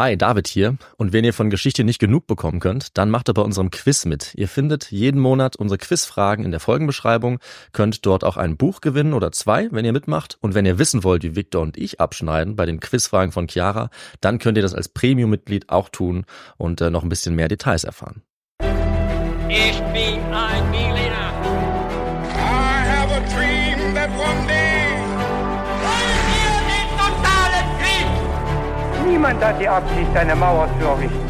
Hi, David hier. Und wenn ihr von Geschichte nicht genug bekommen könnt, dann macht ihr bei unserem Quiz mit. Ihr findet jeden Monat unsere Quizfragen in der Folgenbeschreibung, könnt dort auch ein Buch gewinnen oder zwei, wenn ihr mitmacht. Und wenn ihr wissen wollt, wie Victor und ich abschneiden bei den Quizfragen von Chiara, dann könnt ihr das als Premium-Mitglied auch tun und äh, noch ein bisschen mehr Details erfahren. Ich bin ein Berliner. Niemand hat die Absicht, eine Mauer zu errichten.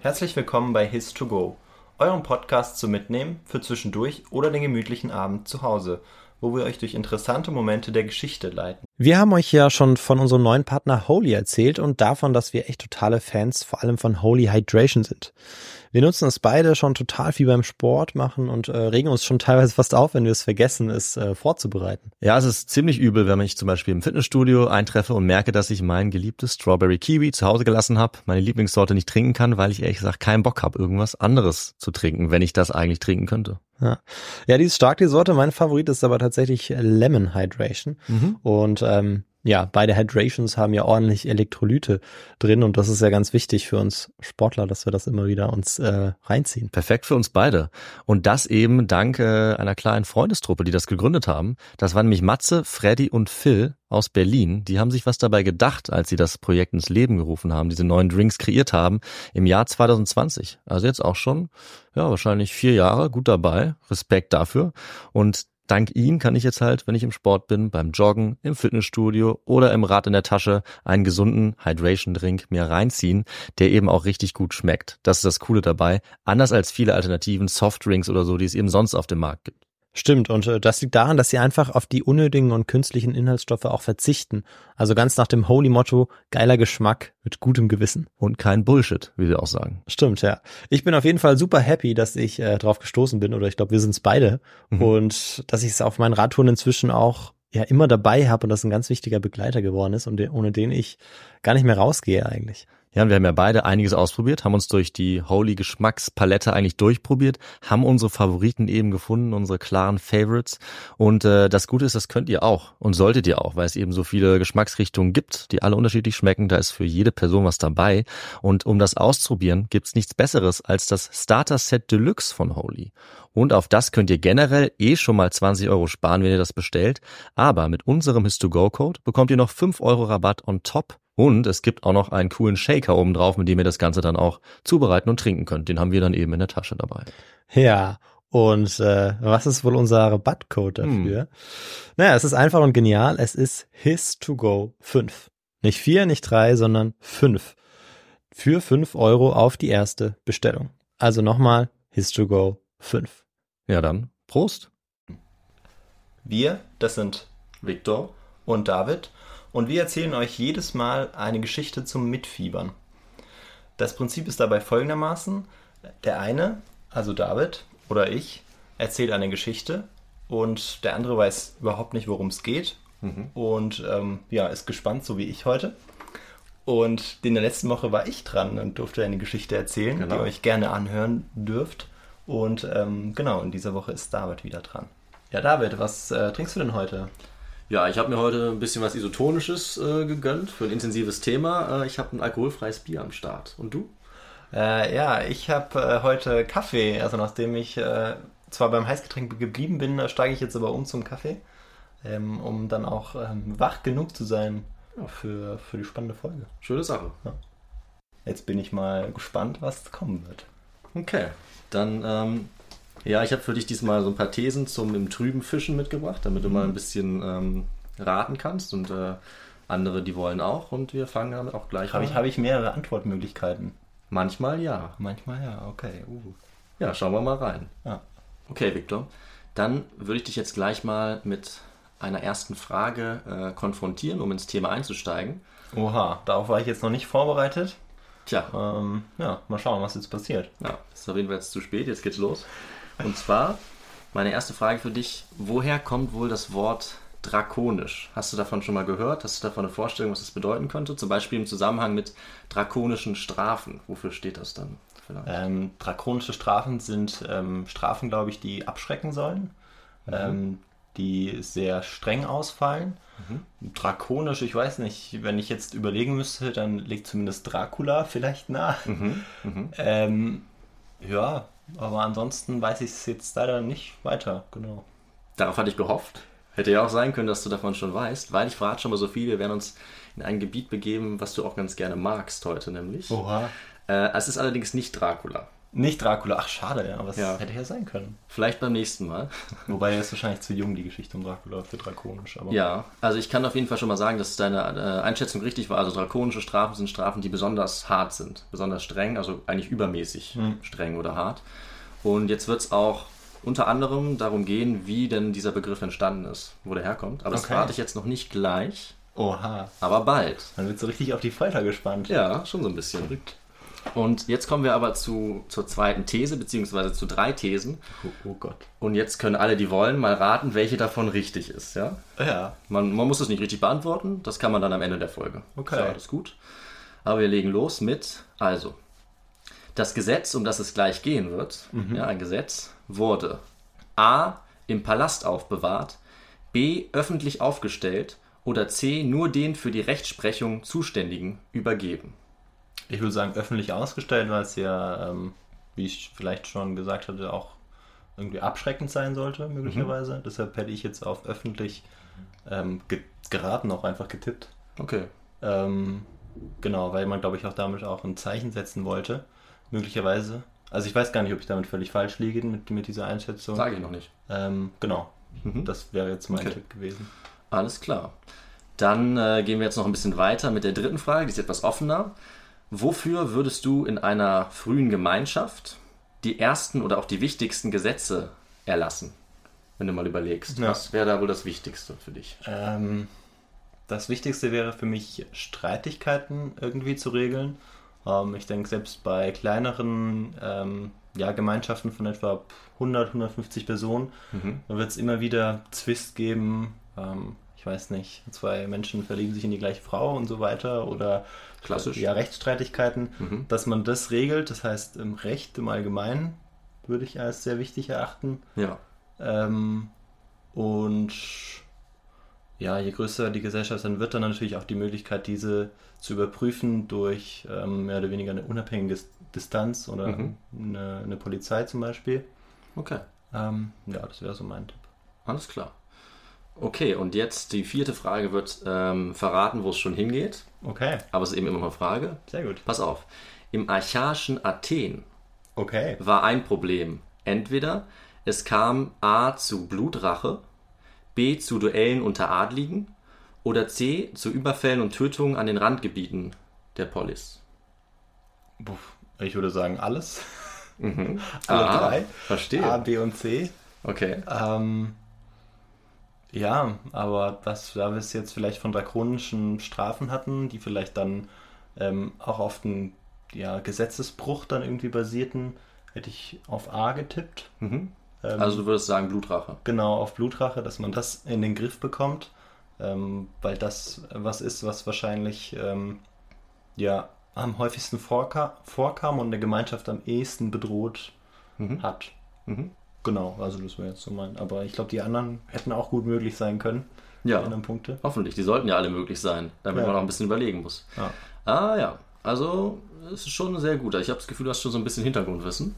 Herzlich willkommen bei His2Go, eurem Podcast zum Mitnehmen für zwischendurch oder den gemütlichen Abend zu Hause, wo wir euch durch interessante Momente der Geschichte leiten. Wir haben euch ja schon von unserem neuen Partner Holy erzählt und davon, dass wir echt totale Fans vor allem von Holy Hydration sind. Wir nutzen es beide schon total viel beim Sport machen und äh, regen uns schon teilweise fast auf, wenn wir es vergessen, es äh, vorzubereiten. Ja, es ist ziemlich übel, wenn ich zum Beispiel im Fitnessstudio eintreffe und merke, dass ich mein geliebtes Strawberry Kiwi zu Hause gelassen habe, meine Lieblingssorte nicht trinken kann, weil ich ehrlich gesagt keinen Bock habe, irgendwas anderes zu trinken, wenn ich das eigentlich trinken könnte. Ja, ja die ist stark, die Sorte. Mein Favorit ist aber tatsächlich Lemon Hydration. Und ähm, ja, beide Hydrations haben ja ordentlich Elektrolyte drin und das ist ja ganz wichtig für uns Sportler, dass wir das immer wieder uns äh, reinziehen. Perfekt für uns beide. Und das eben dank äh, einer kleinen Freundestruppe, die das gegründet haben. Das waren nämlich Matze, Freddy und Phil aus Berlin. Die haben sich was dabei gedacht, als sie das Projekt ins Leben gerufen haben, diese neuen Drinks kreiert haben im Jahr 2020. Also jetzt auch schon, ja, wahrscheinlich vier Jahre, gut dabei. Respekt dafür. Und dank ihnen kann ich jetzt halt, wenn ich im Sport bin, beim Joggen, im Fitnessstudio oder im Rad in der Tasche einen gesunden Hydration-Drink mir reinziehen, der eben auch richtig gut schmeckt. Das ist das Coole dabei. Anders als viele alternativen Softdrinks oder so, die es eben sonst auf dem Markt gibt. Stimmt, und äh, das liegt daran, dass sie einfach auf die unnötigen und künstlichen Inhaltsstoffe auch verzichten. Also ganz nach dem Holy-Motto, geiler Geschmack mit gutem Gewissen. Und kein Bullshit, wie sie auch sagen. Stimmt, ja. Ich bin auf jeden Fall super happy, dass ich äh, drauf gestoßen bin, oder ich glaube, wir sind es beide. Mhm. Und dass ich es auf meinen Radtouren inzwischen auch ja immer dabei habe und das ein ganz wichtiger Begleiter geworden ist und ohne den ich gar nicht mehr rausgehe eigentlich. Ja, und wir haben ja beide einiges ausprobiert, haben uns durch die Holy Geschmackspalette eigentlich durchprobiert, haben unsere Favoriten eben gefunden, unsere klaren Favorites. Und äh, das Gute ist, das könnt ihr auch und solltet ihr auch, weil es eben so viele Geschmacksrichtungen gibt, die alle unterschiedlich schmecken. Da ist für jede Person was dabei. Und um das auszuprobieren, gibt's nichts Besseres als das Starter Set Deluxe von Holy. Und auf das könnt ihr generell eh schon mal 20 Euro sparen, wenn ihr das bestellt. Aber mit unserem His2Go-Code bekommt ihr noch 5 Euro Rabatt on top. Und es gibt auch noch einen coolen Shaker oben drauf, mit dem ihr das Ganze dann auch zubereiten und trinken könnt. Den haben wir dann eben in der Tasche dabei. Ja, und äh, was ist wohl unser Rabattcode dafür? Naja, es ist einfach und genial. Es ist His2Go 5. Nicht 4, nicht 3, sondern 5. Für 5 Euro auf die erste Bestellung. Also nochmal His2Go 5. Ja, dann Prost. Wir, das sind Viktor und David, und wir erzählen euch jedes Mal eine Geschichte zum Mitfiebern. Das Prinzip ist dabei folgendermaßen: Der eine, also David oder ich, erzählt eine Geschichte und der andere weiß überhaupt nicht, worum es geht und ähm, ja, ist gespannt, so wie ich heute. Und in der letzten Woche war ich dran und durfte eine Geschichte erzählen, Genau. die ihr euch gerne anhören dürft. Und ähm, genau, in dieser Woche ist David wieder dran. Ja, David, was äh, trinkst du denn heute? Ja, ich habe mir heute ein bisschen was Isotonisches äh, gegönnt für ein intensives Thema. Äh, ich habe ein alkoholfreies Bier am Start. Und du? Äh, ja, ich habe äh, heute Kaffee. Also nachdem ich äh, zwar beim Heißgetränk geblieben bin, äh, steige ich jetzt aber um zum Kaffee, ähm, um dann auch ähm, wach genug zu sein für, für die spannende Folge. Schöne Sache. Jetzt bin ich mal gespannt, was kommen wird. Okay, dann, ähm, ja, ich habe für dich diesmal so ein paar Thesen zum im Trüben Fischen mitgebracht, damit du mal ein bisschen ähm, raten kannst und äh, andere, die wollen auch und wir fangen damit auch gleich Habe ich, an. hab ich mehrere Antwortmöglichkeiten? Manchmal ja. Manchmal ja, okay. Uh. Ja, schauen wir mal rein. Ja. Okay, Victor, dann würde ich dich jetzt gleich mal mit einer ersten Frage äh, konfrontieren, um ins Thema einzusteigen. Oha, darauf war ich jetzt noch nicht vorbereitet. Tja, Ähm, ja, mal schauen, was jetzt passiert. Ja, ist auf jeden Fall jetzt zu spät, jetzt geht's los. Und zwar, meine erste Frage für dich, woher kommt wohl das Wort drakonisch? Hast du davon schon mal gehört? Hast du davon eine Vorstellung, was das bedeuten könnte? Zum Beispiel im Zusammenhang mit drakonischen Strafen. Wofür steht das dann? Ähm, drakonische Strafen sind ähm, Strafen, glaube ich, die abschrecken sollen. Ähm, die sehr streng ausfallen. Drakonisch, ich weiß nicht, wenn ich jetzt überlegen müsste, dann liegt zumindest Dracula vielleicht nah. Ähm, ja, aber ansonsten weiß ich es jetzt leider nicht weiter, genau. Darauf hatte ich gehofft. Hätte ja auch sein können, dass du davon schon weißt, weil ich verrate schon mal so viel. Wir werden uns in ein Gebiet begeben, was du auch ganz gerne magst heute, nämlich. Oha. Äh, es ist allerdings nicht Dracula. Nicht Dracula, ach schade, ja, aber es Ja. hätte ja sein können. Vielleicht beim nächsten Mal. Wobei er ist wahrscheinlich zu jung, die Geschichte um Dracula für drakonisch. Aber Ja, also ich kann auf jeden Fall schon mal sagen, dass deine äh, Einschätzung richtig war. Also drakonische Strafen sind Strafen, die besonders hart sind, besonders streng, also eigentlich übermäßig streng oder hart. Und jetzt wird es auch unter anderem darum gehen, wie denn dieser Begriff entstanden ist, wo der herkommt. Aber das Okay. verrate ich jetzt noch nicht gleich, Oha, aber bald. man wird so richtig auf die Folter gespannt. Ja, schon so ein bisschen. Und jetzt kommen wir aber zu, zur zweiten These, beziehungsweise zu drei Thesen. Oh, oh Gott. Und jetzt können alle, die wollen, mal raten, welche davon richtig ist. Ja? Ja, Man, man muss es nicht richtig beantworten, das kann man dann am Ende der Folge. Okay. Ist ja alles gut. Aber wir legen los mit, also, das Gesetz, um das es gleich gehen wird, ja, ein Gesetz, wurde A. im Palast aufbewahrt, B. öffentlich aufgestellt oder C. nur den für die Rechtsprechung Zuständigen übergeben. Ich würde sagen öffentlich ausgestellt, weil es ja, ähm, wie ich vielleicht schon gesagt hatte, auch irgendwie abschreckend sein sollte, möglicherweise. Deshalb hätte ich jetzt auf öffentlich ähm, ge geraten, auch einfach getippt. Okay. Ähm, genau, weil man, glaube ich, auch damit auch ein Zeichen setzen wollte, möglicherweise. Also ich weiß gar nicht, ob ich damit völlig falsch liege mit, mit dieser Einschätzung. Sage ich noch nicht. Ähm, genau, das wäre jetzt mein Okay. Tipp gewesen. Alles klar. Dann äh, gehen wir jetzt noch ein bisschen weiter mit der dritten Frage, die ist etwas offener. Wofür würdest du in einer frühen Gemeinschaft die ersten oder auch die wichtigsten Gesetze erlassen? Wenn du mal überlegst, Ja. was wäre da wohl das Wichtigste für dich? Ähm, das Wichtigste wäre für mich, Streitigkeiten irgendwie zu regeln. Ähm, ich denke, selbst bei kleineren ähm, ja, Gemeinschaften von etwa 100, 150 Personen, da wird es immer wieder Zwist geben. Ähm, ich weiß nicht, zwei Menschen verlieben sich in die gleiche Frau und so weiter oder Klassisch. ja, Rechtsstreitigkeiten, dass man das regelt. Das heißt, im Recht im Allgemeinen würde ich als sehr wichtig erachten. Ja. Ähm, und ja, je größer die Gesellschaft dann wird, dann natürlich auch die Möglichkeit, diese zu überprüfen durch ähm, mehr oder weniger eine unabhängige Distanz oder Mhm. eine, eine Polizei zum Beispiel. Okay. Ähm, ja, das wäre so mein Tipp. Alles klar. Okay, und jetzt die vierte Frage wird ähm, verraten, wo es schon hingeht. Okay, Aber es ist eben immer noch eine Frage. sehr gut. Pass auf. Im archaischen Athen Okay. war ein Problem. Entweder es kam A zu Blutrache, B zu Duellen unter Adligen oder C zu Überfällen und Tötungen an den Randgebieten der Polis. Ich würde sagen alles. Mhm. Alle Ah, drei. Verstehe. A, B und C. Okay. Ähm, ja, aber was, da wir es jetzt vielleicht von drakonischen Strafen hatten, die vielleicht dann ähm, auch auf den ja, Gesetzesbruch dann irgendwie basierten, hätte ich auf A getippt. Mhm. Ähm, Also du würdest sagen Blutrache. genau auf Blutrache, dass man das in den Griff bekommt, ähm, weil das was ist, was wahrscheinlich ähm, ja am häufigsten vorka vorkam und der Gemeinschaft am ehesten bedroht hat. Mhm. Genau, also das wäre jetzt so mein. Aber ich glaube, die anderen hätten auch gut möglich sein können. Ja. Die anderen Punkte. Hoffentlich, die sollten ja alle möglich sein, damit Ja. man auch ein bisschen überlegen muss. Ja. Ah ja, also es ist schon sehr gut. Ich habe das Gefühl, du hast schon so ein bisschen Hintergrundwissen.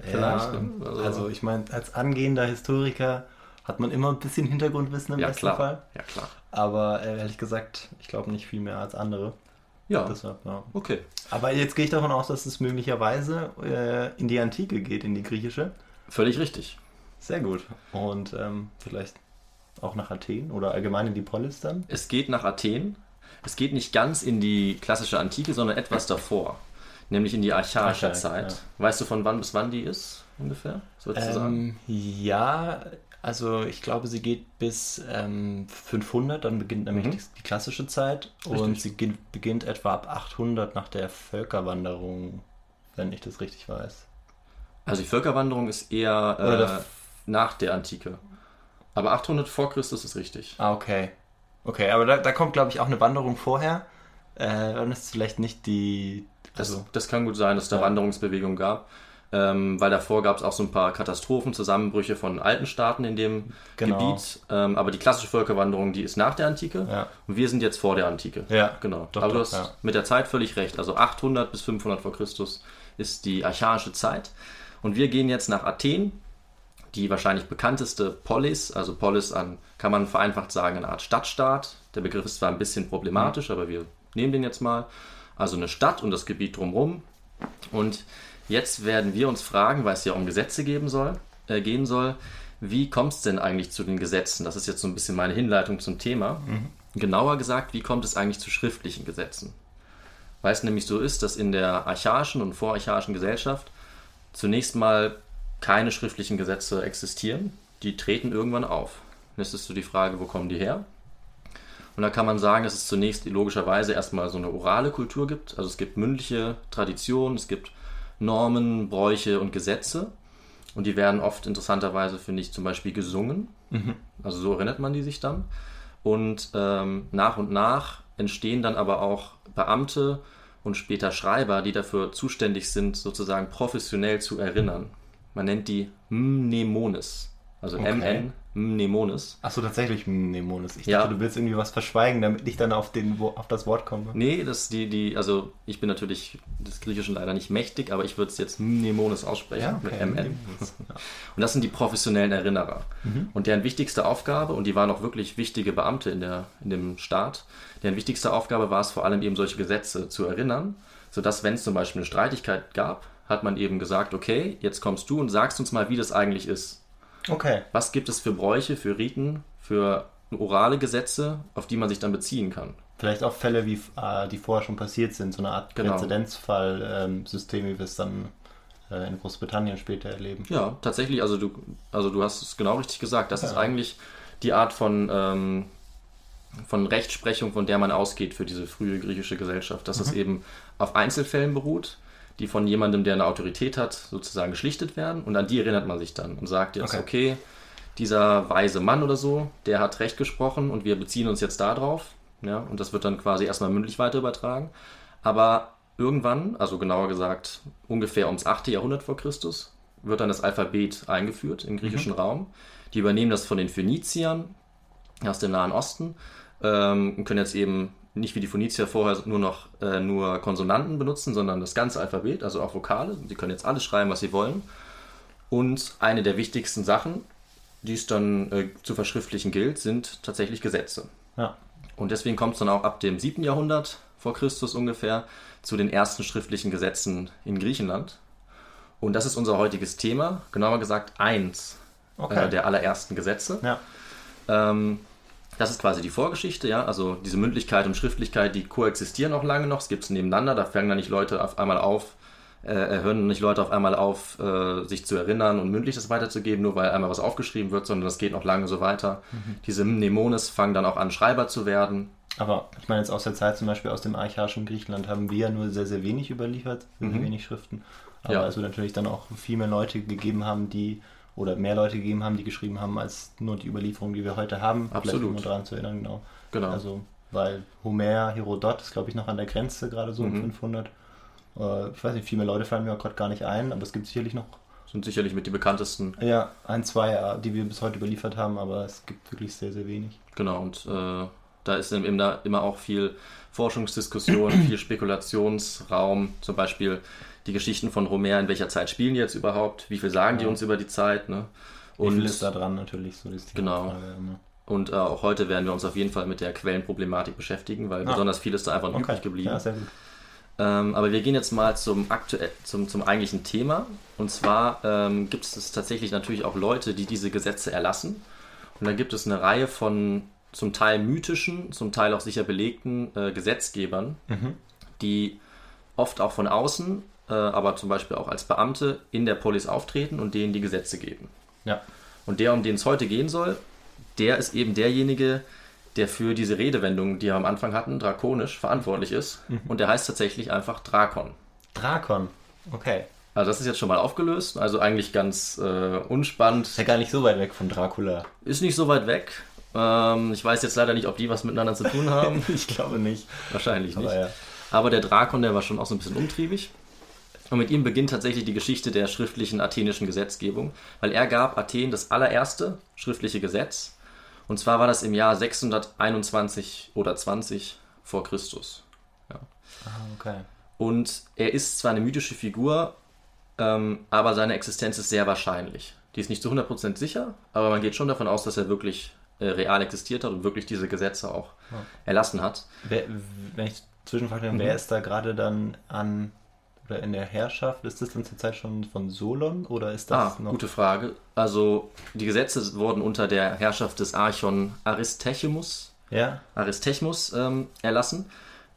Vielleicht, Ja, ne? also, Also- ich meine, als angehender Historiker hat man immer ein bisschen Hintergrundwissen im Ja besten klar, Fall. ja klar. Aber äh, ehrlich gesagt, ich glaube nicht viel mehr als andere. Ja, Deshalb, ja. okay. Aber jetzt gehe ich davon aus, dass es möglicherweise äh, in die Antike geht, in die griechische. Völlig richtig. Sehr gut. Und ähm, vielleicht auch nach Athen oder allgemein in die Polis dann. Es geht nach Athen. Es geht nicht ganz in die klassische Antike, sondern etwas davor. Nämlich in die archaische Archaik, Zeit. Weißt du, von wann bis wann die ist ungefähr? Ähm, ja, also ich glaube, sie geht bis ähm, 500, dann beginnt nämlich Mhm. die, klassische Zeit und Richtig. sie ge- beginnt etwa ab 800 nach der Völkerwanderung, wenn ich das richtig weiß. Also die Völkerwanderung ist eher äh, nach der Antike. Aber 800 vor Christus ist richtig. Ah, okay. Okay, aber da, da kommt, glaube ich, auch eine Wanderung vorher. Äh, dann ist es vielleicht nicht die. Das, Also, das kann gut sein, dass es da Ja. Wanderungsbewegungen gab. ähm, weil davor gab es auch so ein paar Katastrophen, Zusammenbrüche von alten Staaten in dem Genau. Gebiet. Ähm, aber die klassische Völkerwanderung, die ist nach der Antike Ja. und wir sind jetzt vor der Antike. Ja, genau. doch, aber du hast ja. mit der Zeit völlig recht. Also 800 bis 500 vor Christus ist die archaische Zeit. Und wir gehen jetzt nach Athen, die wahrscheinlich bekannteste Polis, also Polis an, kann man vereinfacht sagen, eine Art Stadtstaat. Der Begriff ist zwar ein bisschen problematisch, aber wir nehmen den jetzt mal. Also eine Stadt und das Gebiet drumherum. Und jetzt werden wir uns fragen, weil es ja um Gesetze geben soll, äh, gehen soll, wie kommt es denn eigentlich zu den Gesetzen? Das ist jetzt so ein bisschen meine Hinleitung zum Thema. Genauer gesagt, wie kommt es eigentlich zu schriftlichen Gesetzen? Weil es nämlich so ist, dass in der archaischen und vorarchaischen Gesellschaft zunächst mal keine schriftlichen Gesetze existieren. Die treten irgendwann auf. Jetzt ist so die Frage, wo kommen die her? Und da kann man sagen, dass es zunächst logischerweise erstmal so eine orale Kultur gibt. Also es gibt mündliche Traditionen, es gibt Normen, Bräuche und Gesetze. Und die werden oft interessanterweise, finde ich, zum Beispiel gesungen. Also so erinnert man die sich dann. Und ähm, nach und nach entstehen dann aber auch Beamte und später Schreiber, die dafür zuständig sind, sozusagen professionell zu erinnern. Man nennt die Mnemones. Also Okay. MN, Mnemones. Achso, tatsächlich Mnemones. Ich Ja. dachte, du willst irgendwie was verschweigen, damit ich dann auf, den, auf das Wort komme. Nee, das die, die, also ich bin natürlich des Griechischen leider nicht mächtig, aber ich würde es jetzt Mnemones aussprechen mit MN. Mnemones. Ja. Und das sind die professionellen Erinnerer. Und deren wichtigste Aufgabe, und die waren auch wirklich wichtige Beamte in, der, in dem Staat, deren wichtigste Aufgabe war es vor allem eben solche Gesetze zu erinnern, sodass wenn es zum Beispiel eine Streitigkeit gab, hat man eben gesagt, okay, jetzt kommst du und sagst uns mal, wie das eigentlich ist. Okay. Was gibt es für Bräuche, für Riten, für orale Gesetze, auf die man sich dann beziehen kann? Vielleicht auch Fälle, wie, äh, die vorher schon passiert sind, so eine Art Genau. Präzedenzfall-System, wie wir es dann äh, in Großbritannien später erleben. Ja, tatsächlich, also du, also du hast es genau richtig gesagt. Das ist Ja. eigentlich die Art von, ähm, von Rechtsprechung, von der man ausgeht für diese frühe griechische Gesellschaft. Dass es eben auf Einzelfällen beruht, die von jemandem, der eine Autorität hat, sozusagen geschlichtet werden. Und an die erinnert man sich dann und sagt jetzt, Okay. okay, dieser weise Mann oder so, der hat Recht gesprochen und wir beziehen uns jetzt darauf. Ja, und das wird dann quasi erstmal mündlich weiter übertragen. Aber irgendwann, also genauer gesagt ungefähr ums 8. Jahrhundert vor Christus, wird dann das Alphabet eingeführt im griechischen Raum. Die übernehmen das von den Phöniziern aus dem Nahen Osten ähm, und können jetzt eben nicht wie die Phönizier vorher nur noch äh, nur Konsonanten benutzen, sondern das ganze Alphabet, also auch Vokale. Sie können jetzt alles schreiben, was sie wollen. Und eine der wichtigsten Sachen, die es dann äh, zu verschriftlichen gilt, sind tatsächlich Gesetze. Ja. Und deswegen kommt es dann auch ab dem 7. Jahrhundert vor Christus ungefähr zu den ersten schriftlichen Gesetzen in Griechenland. Und das ist unser heutiges Thema, genauer gesagt eins Okay. äh, der allerersten Gesetze. Ja. Ähm, das ist quasi die Vorgeschichte, ja. Also diese Mündlichkeit und Schriftlichkeit, die koexistieren auch lange noch. Es gibt es nebeneinander. Da fangen dann nicht Leute auf einmal auf, äh, hören nicht Leute auf einmal auf, äh, sich zu erinnern und mündlich das weiterzugeben, nur weil einmal was aufgeschrieben wird, sondern das geht noch lange so weiter. Diese Mnemones fangen dann auch an, Schreiber zu werden. Aber ich meine jetzt aus der Zeit zum Beispiel aus dem archaischen Griechenland haben wir ja nur sehr, sehr wenig überliefert, sehr, sehr wenig Schriften. Aber Ja. es wird natürlich dann auch viel mehr Leute gegeben haben, die oder mehr Leute gegeben haben, die geschrieben haben, als nur die Überlieferung, die wir heute haben. Absolut. Vielleicht nur daran zu erinnern, genau. Genau. Also, weil Homer, Herodot ist, glaube ich, noch an der Grenze, gerade so um Mhm. 500. Äh, ich weiß nicht, viel mehr Leute fallen mir auch gerade gar nicht ein, aber es gibt sicherlich noch Sind sicherlich mit die bekanntesten. ja, ein, zwei, äh, die wir bis heute überliefert haben, aber es gibt wirklich sehr, sehr wenig. Genau, und äh, da ist eben da immer auch viel Forschungsdiskussion, viel Spekulationsraum, zum Beispiel die Geschichten von Homer, in welcher Zeit spielen die jetzt überhaupt, wie viel sagen die uns über die Zeit, ne? Wie viel Und, ist da dran natürlich? So ist die Genau. Frage immer. und äh, auch heute werden wir uns auf jeden Fall mit der Quellenproblematik beschäftigen, weil Ah. besonders viel ist da einfach noch Okay, übrig geblieben. ja. Ähm, aber wir gehen jetzt mal zum, aktuell, zum, zum eigentlichen Thema. Und zwar ähm, gibt es tatsächlich natürlich auch Leute, die diese Gesetze erlassen. Und dann gibt es eine Reihe von zum Teil mythischen, zum Teil auch sicher belegten äh, Gesetzgebern, die oft auch von außen, äh, aber zum Beispiel auch als Beamte in der Polis auftreten und denen die Gesetze geben. Ja. Und der, um den es heute gehen soll, der ist eben derjenige, der für diese Redewendung, die wir am Anfang hatten, drakonisch verantwortlich ist. Und der heißt tatsächlich einfach Drakon. Drakon. Okay. Also das ist jetzt schon mal aufgelöst, also eigentlich ganz äh, unspannend. Ist ja gar nicht so weit weg von Dracula. Ist nicht so weit weg. Ähm, ich weiß jetzt leider nicht, ob die was miteinander zu tun haben. ich glaube nicht. Wahrscheinlich nicht. Aber ja. Aber der Drakon, der war schon auch so ein bisschen umtriebig. Und mit ihm beginnt tatsächlich die Geschichte der schriftlichen athenischen Gesetzgebung, weil er gab Athen das allererste schriftliche Gesetz. Und zwar war das im Jahr 621 oder 20 vor Christus. Ah, okay. Und er ist zwar eine mythische Figur, ähm, aber seine Existenz ist sehr wahrscheinlich. Die ist nicht zu 100% sicher, aber man geht schon davon aus, dass er wirklich real existiert hat und wirklich diese Gesetze auch erlassen hat. Wer, wenn ich zwischenfrage, Mhm. wer ist da gerade dann an oder in der Herrschaft? Ist das dann zur Zeit schon von Solon oder ist Ah, das noch? gute Frage. Also die Gesetze wurden unter der Herrschaft des Archon Aristechemus, Ja. Aristechmus ähm, erlassen.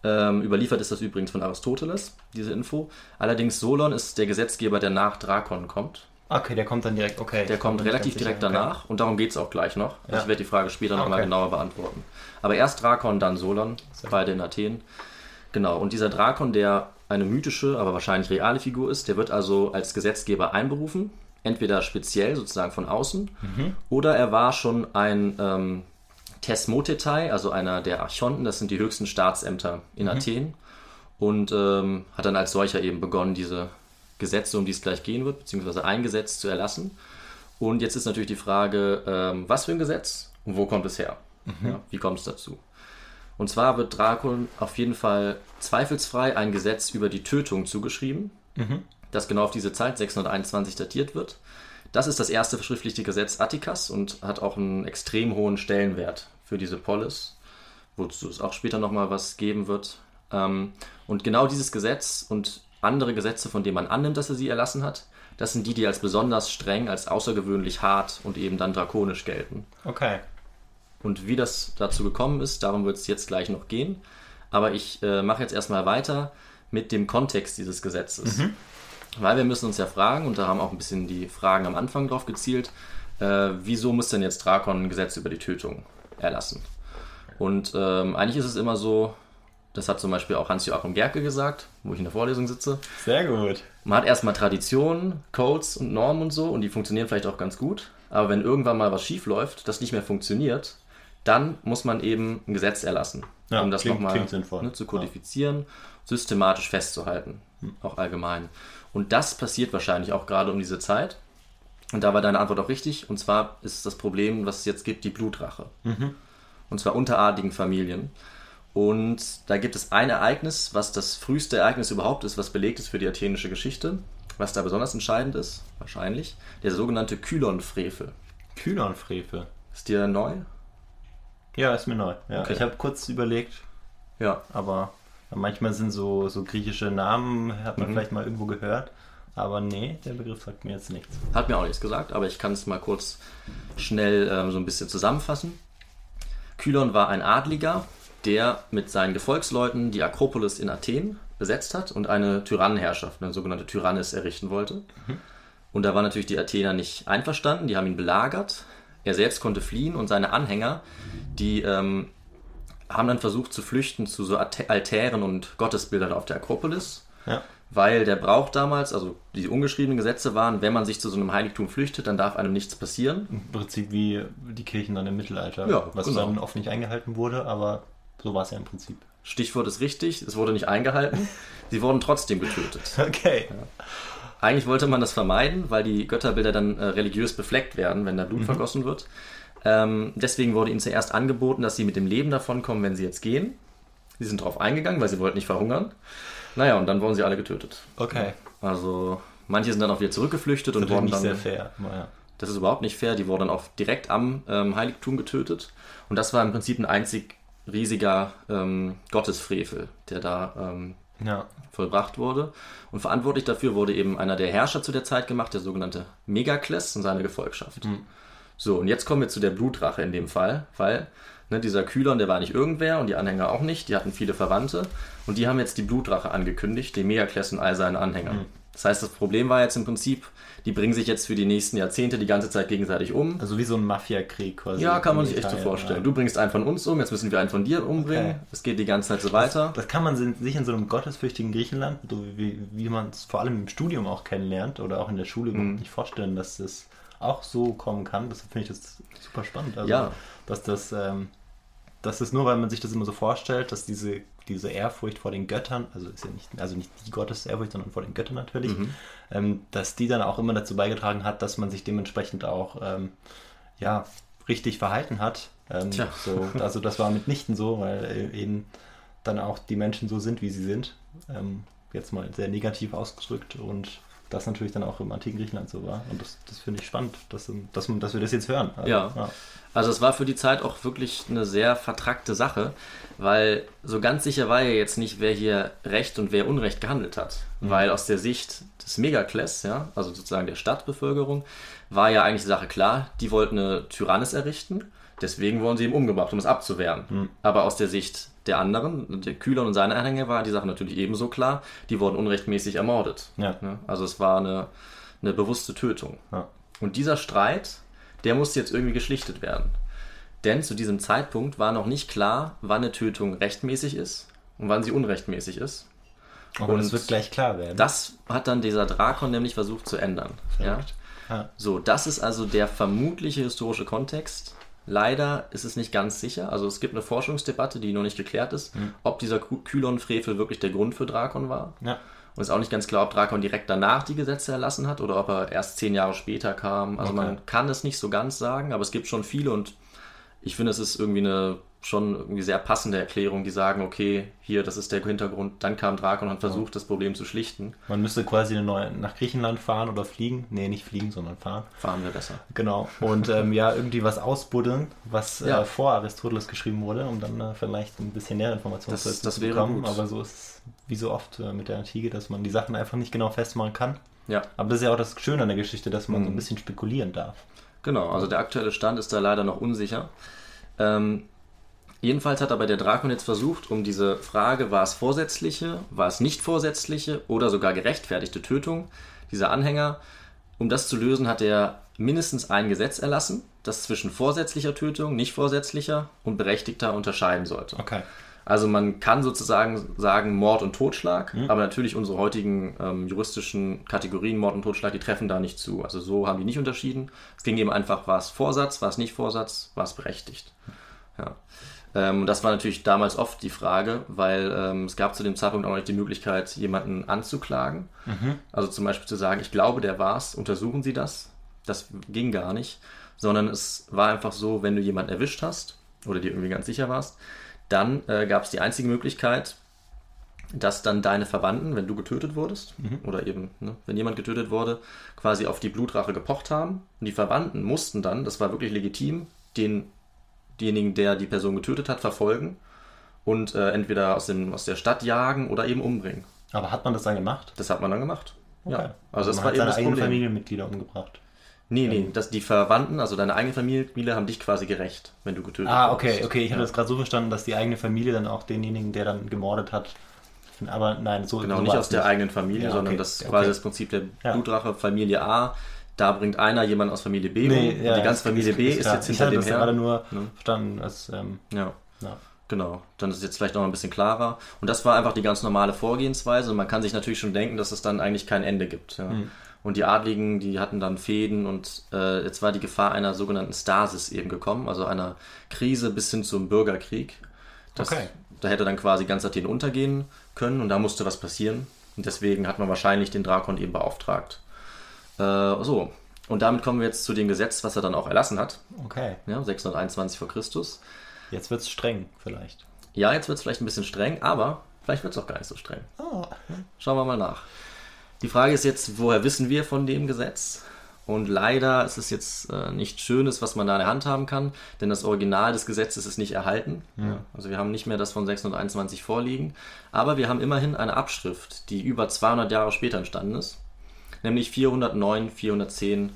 Ähm, überliefert ist das übrigens von Aristoteles, diese Info. Allerdings Solon ist der Gesetzgeber, der nach Drakon kommt. Okay, der kommt dann direkt. Okay. Der kommt relativ direkt sicher. danach und darum geht es auch gleich noch. Ja. Ich werde die Frage später Ah, nochmal okay. genauer beantworten. Aber erst Drakon, dann Solon, beide in Athen. Genau, und dieser Drakon, der eine mythische, aber wahrscheinlich reale Figur ist, der wird also als Gesetzgeber einberufen. Entweder speziell, sozusagen von außen, Mhm. oder er war schon ein ähm, Tesmotetai, also einer der Archonten, das sind die höchsten Staatsämter Mhm. in Athen. Und ähm, hat dann als solcher eben begonnen, diese Gesetze, um die es gleich gehen wird, beziehungsweise ein Gesetz zu erlassen. Und jetzt ist natürlich die Frage, ähm, was für ein Gesetz und wo kommt es her? Ja, wie kommt es dazu? Und zwar wird Drakon auf jeden Fall zweifelsfrei ein Gesetz über die Tötung zugeschrieben, das genau auf diese Zeit 621 datiert wird. Das ist das erste verschriftlichte Gesetz Attikas und hat auch einen extrem hohen Stellenwert für diese Polis, wozu es auch später nochmal was geben wird. Ähm, Und genau dieses Gesetz und andere Gesetze, von denen man annimmt, dass er sie erlassen hat, das sind die, die als besonders streng, als außergewöhnlich hart und eben dann drakonisch gelten. Okay. Und wie das dazu gekommen ist, darum wird es jetzt gleich noch gehen. Aber ich äh, mache jetzt erstmal weiter mit dem Kontext dieses Gesetzes. Weil wir müssen uns ja fragen, und da haben auch ein bisschen die Fragen am Anfang drauf gezielt, äh, wieso muss denn jetzt Drakon ein Gesetz über die Tötung erlassen? Und ähm, eigentlich ist es immer so, das hat zum Beispiel auch Hans-Joachim Gerke gesagt, wo ich in der Vorlesung sitze, Sehr gut. man hat erstmal Traditionen, Codes und Normen und so und die funktionieren vielleicht auch ganz gut. Aber wenn irgendwann mal was schief läuft, das nicht mehr funktioniert, dann muss man eben ein Gesetz erlassen, Ja, um das nochmal ne, zu kodifizieren, systematisch festzuhalten, Hm. auch allgemein. Und das passiert wahrscheinlich auch gerade um diese Zeit. Und da war deine Antwort auch richtig. Und zwar ist das Problem, was es jetzt gibt, die Blutrache. Mhm. Und zwar unter adligen Familien. Und da gibt es ein Ereignis, was das früheste Ereignis überhaupt ist, was belegt ist für die athenische Geschichte. Was da besonders entscheidend ist, wahrscheinlich, der sogenannte Kylon-Frevel. Kühlernfrevel. Ist dir neu? Ja, ist mir neu. Ja, Okay. Ich habe kurz überlegt, Ja. aber manchmal sind so, so griechische Namen, hat man Mhm. vielleicht mal irgendwo gehört. Aber nee, der Begriff sagt mir jetzt nichts. Hat mir auch nichts gesagt, aber ich kann es mal kurz schnell ähm, so ein bisschen zusammenfassen. Kylon war ein Adliger, der mit seinen Gefolgsleuten die Akropolis in Athen besetzt hat und eine Tyrannenherrschaft, eine sogenannte Tyrannis, errichten wollte. Und da waren natürlich die Athener nicht einverstanden, die haben ihn belagert. Er selbst konnte fliehen und seine Anhänger, die ähm, haben dann versucht zu flüchten zu so Altären und Gottesbildern auf der Akropolis Ja. weil der Brauch damals, also die ungeschriebenen Gesetze waren, wenn man sich zu so einem Heiligtum flüchtet, dann darf einem nichts passieren. Im Prinzip wie die Kirchen dann im Mittelalter. Ja, was genau. dann oft nicht eingehalten wurde, aber so war es ja im Prinzip. Stichwort ist richtig, es wurde nicht eingehalten. Sie wurden trotzdem getötet. Okay. Eigentlich wollte man das vermeiden, weil die Götterbilder dann äh, religiös befleckt werden, wenn da Blut vergossen wird. Ähm, deswegen wurde ihnen zuerst angeboten, dass sie mit dem Leben davonkommen, wenn sie jetzt gehen. Sie sind darauf eingegangen, weil sie wollten nicht verhungern. Naja, und dann wurden sie alle getötet. Okay. Also manche sind dann auch wieder zurückgeflüchtet und Das ist wurden nicht dann sehr fair. aber ja. Das ist überhaupt nicht fair. Die wurden dann auch direkt am ähm, Heiligtum getötet. Und das war im Prinzip ein einzig riesiger ähm, Gottesfrevel, der da ähm, Ja. vollbracht wurde. Und verantwortlich dafür wurde eben einer der Herrscher zu der Zeit gemacht, der sogenannte Megakles und seine Gefolgschaft. So, und jetzt kommen wir zu der Blutrache in dem Fall, weil ne, dieser Kylon, der war nicht irgendwer und die Anhänger auch nicht, die hatten viele Verwandte und die haben jetzt die Blutrache angekündigt, den Megakles und all seinen Anhängern. Das heißt, das Problem war jetzt im Prinzip, die bringen sich jetzt für die nächsten Jahrzehnte die ganze Zeit gegenseitig um. Also wie so ein Mafiakrieg quasi. Ja, kann man sich echt so vorstellen. ja. Du bringst einen von uns um, jetzt müssen wir einen von dir umbringen. Okay. Es geht die ganze Zeit so weiter. Das kann man sich in so einem gottesfürchtigen Griechenland, so wie, wie man es vor allem im Studium auch kennenlernt oder auch in der Schule Mhm. nicht vorstellen, dass das auch so kommen kann. Deshalb finde ich das super spannend. Also, Ja. dass das ähm, das ist nur, weil man sich das immer so vorstellt, dass diese, diese Ehrfurcht vor den Göttern, also ist ja nicht, also nicht die Gottesehrfurcht, sondern vor den Göttern natürlich, Mhm. ähm, dass die dann auch immer dazu beigetragen hat, dass man sich dementsprechend auch ähm, ja, richtig verhalten hat. Ähm, Tja. so, also das war mitnichten so, weil äh, eben dann auch die Menschen so sind, wie sie sind. Ähm, jetzt mal sehr negativ ausgedrückt und das natürlich dann auch im antiken Griechenland so war. Und das, das finde ich spannend, dass, dass, man- dass wir das jetzt hören. Also, Ja. Also es war für die Zeit auch wirklich eine sehr vertrackte Sache, weil so ganz sicher war ja jetzt nicht, wer hier Recht und wer Unrecht gehandelt hat. Weil aus der Sicht des Megakles, ja, also sozusagen der Stadtbevölkerung, war ja eigentlich die Sache klar, die wollten eine Tyrannis errichten, deswegen wurden sie eben umgebracht, um es abzuwehren. Aber aus der Sicht der anderen, der Kühlern und seine Anhänger, war die Sache natürlich ebenso klar, die wurden unrechtmäßig ermordet. Ja. Ne? Also es war eine, eine bewusste Tötung. Ja. Und dieser Streit, der musste jetzt irgendwie geschlichtet werden. Denn zu diesem Zeitpunkt war noch nicht klar, wann eine Tötung rechtmäßig ist und wann sie unrechtmäßig ist. Aber das Und wird gleich klar werden. Das hat dann dieser Drakon nämlich versucht zu ändern. Ja? Ja. So, das ist also der vermutliche historische Kontext. Leider ist es nicht ganz sicher. Also es gibt eine Forschungsdebatte, die noch nicht geklärt ist, ob dieser Kylon-Frevel wirklich der Grund für Drakon war. Ja. Und es ist auch nicht ganz klar, ob Drakon direkt danach die Gesetze erlassen hat oder ob er erst zehn Jahre später kam. Also Okay. man kann es nicht so ganz sagen, aber es gibt schon viele und ich finde, es ist irgendwie eine schon irgendwie sehr passende Erklärung, die sagen, okay, hier, das ist der Hintergrund. Dann kam Drakon und hat versucht, das Problem zu schlichten. Man müsste quasi eine neue, nach Griechenland fahren oder fliegen. Nee, nicht fliegen, sondern fahren. Fahren wir besser. Genau. Und ähm, ja, irgendwie was ausbuddeln, was Ja. äh, vor Aristoteles geschrieben wurde, um dann äh, vielleicht ein bisschen näher Informationen Das- dazu das zu wäre bekommen. gut. Aber so ist es wie so oft äh, mit der Antike, dass man die Sachen einfach nicht genau festmachen kann. Ja. Aber das ist ja auch das Schöne an der Geschichte, dass man so Mhm. ein bisschen spekulieren darf. Genau, also der aktuelle Stand ist da leider noch unsicher. Ähm, jedenfalls hat aber der Drakon jetzt versucht, um diese Frage, war es vorsätzliche, war es nicht vorsätzliche oder sogar gerechtfertigte Tötung dieser Anhänger, um das zu lösen, hat er mindestens ein Gesetz erlassen, das zwischen vorsätzlicher Tötung, nicht vorsätzlicher und berechtigter unterscheiden sollte. Okay. Also man kann sozusagen sagen Mord und Totschlag, aber natürlich unsere heutigen ähm, juristischen Kategorien Mord und Totschlag, die treffen da nicht zu. Also so haben die nicht unterschieden. Es ging eben einfach, war es Vorsatz, war es nicht Vorsatz, war es berechtigt. Ja. Ähm, und das war natürlich damals oft die Frage, weil ähm, es gab zu dem Zeitpunkt auch nicht die Möglichkeit, jemanden anzuklagen. Also zum Beispiel zu sagen, ich glaube, der war's, untersuchen Sie das. Das ging gar nicht, sondern es war einfach so, wenn du jemanden erwischt hast oder dir irgendwie ganz sicher warst, dann äh, gab es die einzige Möglichkeit, dass dann deine Verwandten, wenn du getötet wurdest, oder eben, ne, wenn jemand getötet wurde, quasi auf die Blutrache gepocht haben. Und die Verwandten mussten dann, das war wirklich legitim, den, denjenigen, der die Person getötet hat, verfolgen und äh, entweder aus, dem, aus der Stadt jagen oder eben umbringen. Aber hat man das dann gemacht? Das hat man dann gemacht. Okay. Ja. Also das man war hat eben seine das eigenen. Familienmitglieder umgebracht. Nee, nee, dass die Verwandten, also deine eigene Familie, haben dich quasi gerecht, wenn du getötet Ah, wurdest. okay, okay. Ich Ja. das gerade so verstanden, dass die eigene Familie dann auch denjenigen, der dann gemordet hat. Aber nein, so Genau, so nicht aus der eigenen Familie, Ja, sondern okay, das ist okay. quasi das Prinzip der. Blutrache Familie A. Da bringt einer jemanden aus Familie B um. Nee, und ja, die ganze Familie das- B ist klar. jetzt Ich hinter hatte dem das her. gerade nur Ne? verstanden als, ähm, Ja, ja. genau. Dann ist es jetzt vielleicht noch ein bisschen klarer. Und das war einfach die ganz normale Vorgehensweise. Und man kann sich natürlich schon denken, dass es dann eigentlich kein Ende gibt. Ja. Hm. Und die Adligen, die hatten dann Fäden und äh, jetzt war die Gefahr einer sogenannten Stasis eben gekommen, also einer Krise bis hin zum Bürgerkrieg. Das, Okay. Da hätte dann quasi ganz Athen untergehen können und da musste was passieren. Und deswegen hat man wahrscheinlich den Drakon eben beauftragt. Äh, so, und damit kommen wir jetzt zu dem Gesetz, was er dann auch erlassen hat, Okay. ja, 621 vor Christus. Jetzt wird es streng, vielleicht. Ja, jetzt wird es vielleicht ein bisschen streng, aber vielleicht wird es auch gar nicht so streng. Schauen wir mal nach. Die Frage ist jetzt, woher wissen wir von dem Gesetz? Und leider ist es jetzt äh, nichts Schönes, was man da in der Hand haben kann, denn das Original des Gesetzes ist nicht erhalten. Ja, also wir haben nicht mehr das von 621 vorliegen, aber wir haben immerhin eine Abschrift, die über 200 Jahre später entstanden ist, nämlich 409, 410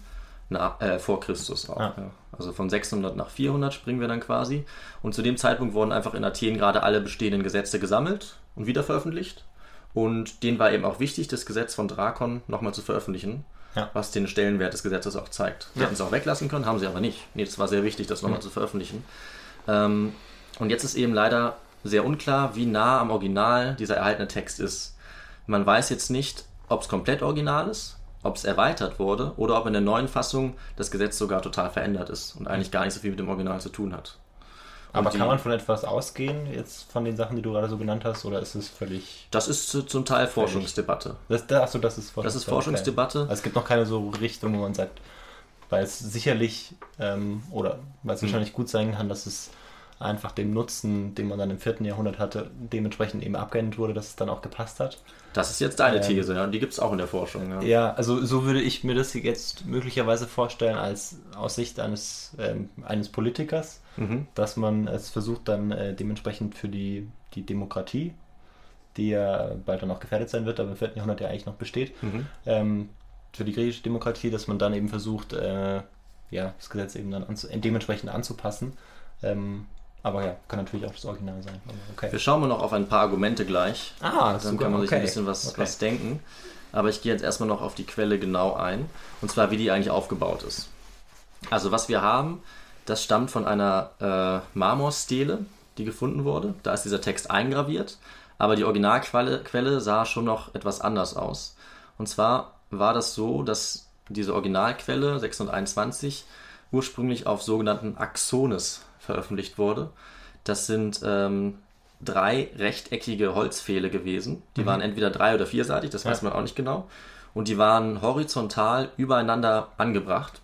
nach, äh, vor Christus auch. Ah. Ja. Also von 600 nach 400 springen wir dann quasi. Und zu dem Zeitpunkt wurden einfach in Athen gerade alle bestehenden Gesetze gesammelt und wieder veröffentlicht. Und denen war eben auch wichtig, das Gesetz von Drakon nochmal zu veröffentlichen, Ja. was den Stellenwert des Gesetzes auch zeigt. Sie hätten es auch weglassen können, haben sie aber nicht. Nee, es war sehr wichtig, das nochmal zu veröffentlichen. Ähm, und jetzt ist eben leider sehr unklar, wie nah am Original dieser erhaltene Text ist. Man weiß jetzt nicht, ob es komplett original ist, ob es erweitert wurde oder ob in der neuen Fassung das Gesetz sogar total verändert ist und eigentlich gar nicht so viel mit dem Original zu tun hat. Aber die- kann man von etwas ausgehen, jetzt von den Sachen, die du gerade so genannt hast, oder ist es völlig. Das ist zu- zum Teil Forschungsdebatte. Das, das, achso, das ist Forschungsdebatte. Das ist Forschungsdebatte. Also es gibt noch keine so Richtung, wo man sagt, weil es sicherlich, ähm, oder weil es wahrscheinlich gut sein kann, dass es einfach dem Nutzen, den man dann im vierten Jahrhundert hatte, dementsprechend eben abgeändert wurde, dass es dann auch gepasst hat. Das ist jetzt deine Ähm, These, ja. Und die gibt es auch in der Forschung. Ja. Ja, also so würde ich mir das jetzt möglicherweise vorstellen, als aus Sicht eines, ähm, eines Politikers, Mhm. dass man es versucht, dann äh, dementsprechend für die, die Demokratie, die ja bald dann auch gefährdet sein wird, aber im vierten Jahrhundert ja eigentlich noch besteht, Mhm. ähm, für die griechische Demokratie, dass man dann eben versucht, äh, ja, das Gesetz eben dann anzu dementsprechend anzupassen. Ähm, aber ja, kann natürlich auch das Original sein. Okay. Wir schauen mal noch auf ein paar Argumente gleich. Ah, Dann super, kann man sich okay. ein bisschen was, Okay. was denken. Aber ich gehe jetzt erstmal noch auf die Quelle genau ein. Und zwar, wie die eigentlich aufgebaut ist. Also, was wir haben, das stammt von einer äh, Marmorstele, die gefunden wurde. Da ist dieser Text eingraviert. Aber die Originalquelle Quelle sah schon noch etwas anders aus. Und zwar war das so, dass diese Originalquelle 621 ursprünglich auf sogenannten Axones veröffentlicht wurde. Das sind ähm, drei rechteckige Holzpfähle gewesen. Die waren entweder drei- oder vierseitig, das weiß man auch nicht genau. Und die waren horizontal übereinander angebracht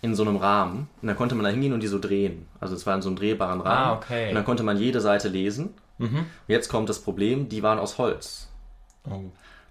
in so einem Rahmen. Und dann konnte man da hingehen und die so drehen. Also es war in so einem drehbaren Rahmen. Ah, okay. Und dann konnte man jede Seite lesen. Und jetzt kommt das Problem, die waren aus Holz. Oh.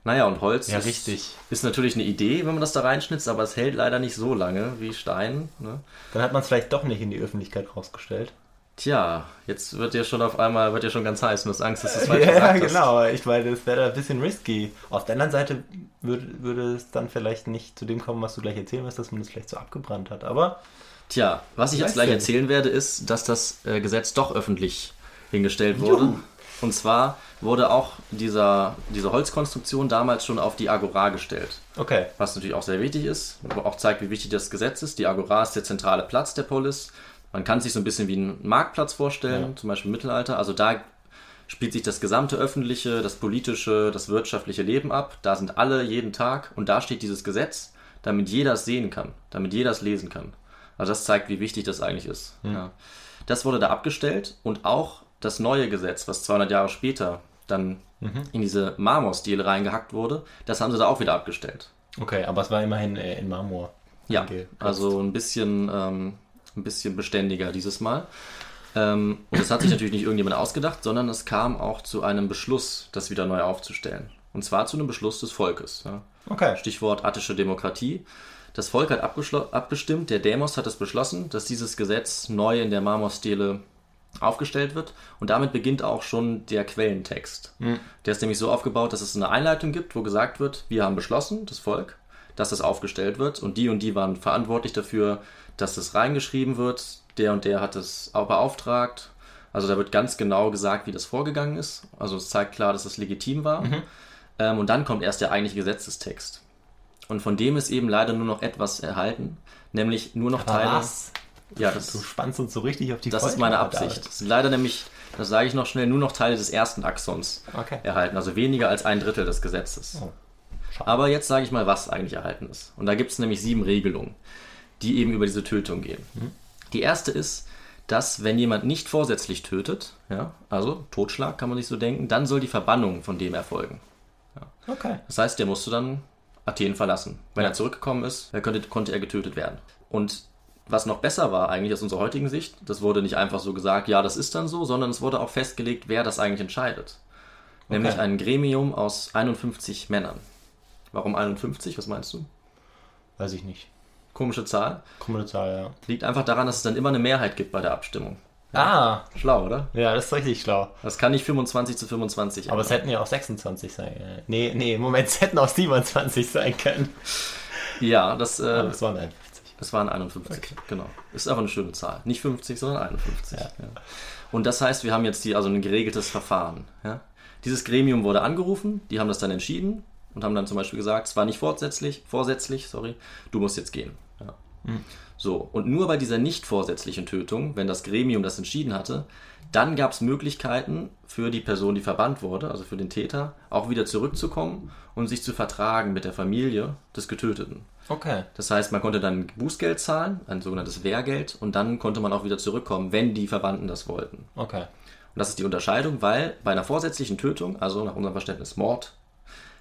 Naja, und Holz Ja, ist, richtig. ist natürlich eine Idee, wenn man das da reinschnitzt, aber es hält leider nicht so lange wie Stein. Ne? Dann hat man es vielleicht doch nicht in die Öffentlichkeit rausgestellt. Tja, jetzt wird dir schon auf einmal, wird dir schon ganz heiß und du hast Angst, dass du es falsch Ja, gesagt hast. genau. Ich meine, das wäre da ein bisschen risky. Auf der anderen Seite würde, würde es dann vielleicht nicht zu dem kommen, was du gleich erzählen wirst, dass man das vielleicht so abgebrannt hat. Aber Tja, was ich jetzt gleich erzählen werde, ist, dass das äh, Gesetz doch öffentlich hingestellt wurde. Juhu. Und zwar wurde auch dieser, diese Holzkonstruktion damals schon auf die Agora gestellt. okay. Was natürlich auch sehr wichtig ist, aber auch zeigt, wie wichtig das Gesetz ist. Die Agora ist der zentrale Platz der Polis. Man kann sich so ein bisschen wie einen Marktplatz vorstellen, Ja. zum Beispiel im Mittelalter. Also da spielt sich das gesamte öffentliche, das politische, das wirtschaftliche Leben ab. Da sind alle jeden Tag und da steht dieses Gesetz, damit jeder es sehen kann, damit jeder es lesen kann. Also das zeigt, wie wichtig das eigentlich ist. Ja. Das wurde da abgestellt und auch das neue Gesetz, was 200 Jahre später dann in diese Marmorstele reingehackt wurde, das haben sie da auch wieder abgestellt. Okay, aber es war immerhin äh, in Marmor. Ja, also ein bisschen, ähm, ein bisschen beständiger dieses Mal. Ähm, und das hat sich natürlich nicht irgendjemand ausgedacht, sondern es kam auch zu einem Beschluss, das wieder neu aufzustellen. Und zwar zu einem Beschluss des Volkes. Ja. Okay. Stichwort attische Demokratie. Das Volk hat abgestimmt, der Demos hat es beschlossen, dass dieses Gesetz neu in der Marmorstele aufgestellt wird. Und damit beginnt auch schon der Quellentext. Der ist nämlich so aufgebaut, dass es eine Einleitung gibt, wo gesagt wird, wir haben beschlossen, das Volk, dass das aufgestellt wird. Und die und die waren verantwortlich dafür, dass das reingeschrieben wird. Der und der hat es auch beauftragt. Also da wird ganz genau gesagt, wie das vorgegangen ist. Also es zeigt klar, dass es legitim war. Ähm, und dann kommt erst der eigentliche Gesetzestext. Und von dem ist eben leider nur noch etwas erhalten, nämlich nur noch Aber Teile. was? Ja, Du das, spannst uns so richtig auf die das ist Folter, meine. Absicht. Das sind leider nämlich, das sage ich noch schnell, nur noch Teile des ersten Axons Okay. erhalten, also weniger als ein Drittel des Gesetzes. Oh. Aber jetzt sage ich mal, was eigentlich erhalten ist. Und da gibt es nämlich sieben Regelungen, die eben über diese Tötung gehen. Mhm. Die erste ist, dass wenn jemand nicht vorsätzlich tötet, ja, also Totschlag kann man sich so denken, dann soll die Verbannung von dem erfolgen. Okay. Das heißt, der musste dann Athen verlassen. Wenn Ja. er zurückgekommen ist, er könnte, konnte er getötet werden. Und was noch besser war eigentlich aus unserer heutigen Sicht, das wurde nicht einfach so gesagt, ja, das ist dann so, sondern es wurde auch festgelegt, wer das eigentlich entscheidet. Nämlich ein Gremium aus 51 Männern. Warum 51? Was meinst du? Weiß ich nicht. Komische Zahl. Kommende Zahl, ja. Liegt einfach daran, dass es dann immer eine Mehrheit gibt bei der Abstimmung. Ah, Schlau, oder? ja, das ist richtig schlau. Das kann nicht 25 zu 25 Aber es hätten ja auch 26 sein können. Nee, nee, im Moment, es hätten auch 27 sein können. Ja, das, äh, Aber es waren 51. Es waren 51, genau. Ist einfach eine schöne Zahl. Nicht 50, sondern 51. Ja. Ja. Und das heißt, wir haben jetzt hier also ein geregeltes Verfahren. Ja? Dieses Gremium wurde angerufen, die haben das dann entschieden und haben dann zum Beispiel gesagt, es war nicht vorsätzlich, vorsätzlich, sorry, du musst jetzt gehen. Ja. So, und nur bei dieser nicht vorsätzlichen Tötung, wenn das Gremium das entschieden hatte, dann gab es Möglichkeiten für die Person, die verbannt wurde, also für den Täter, auch wieder zurückzukommen und sich zu vertragen mit der Familie des Getöteten. Okay. Das heißt, man konnte dann Bußgeld zahlen, ein sogenanntes Wehrgeld, und dann konnte man auch wieder zurückkommen, wenn die Verwandten das wollten. Okay. Und das ist die Unterscheidung, weil bei einer vorsätzlichen Tötung, also nach unserem Verständnis Mord,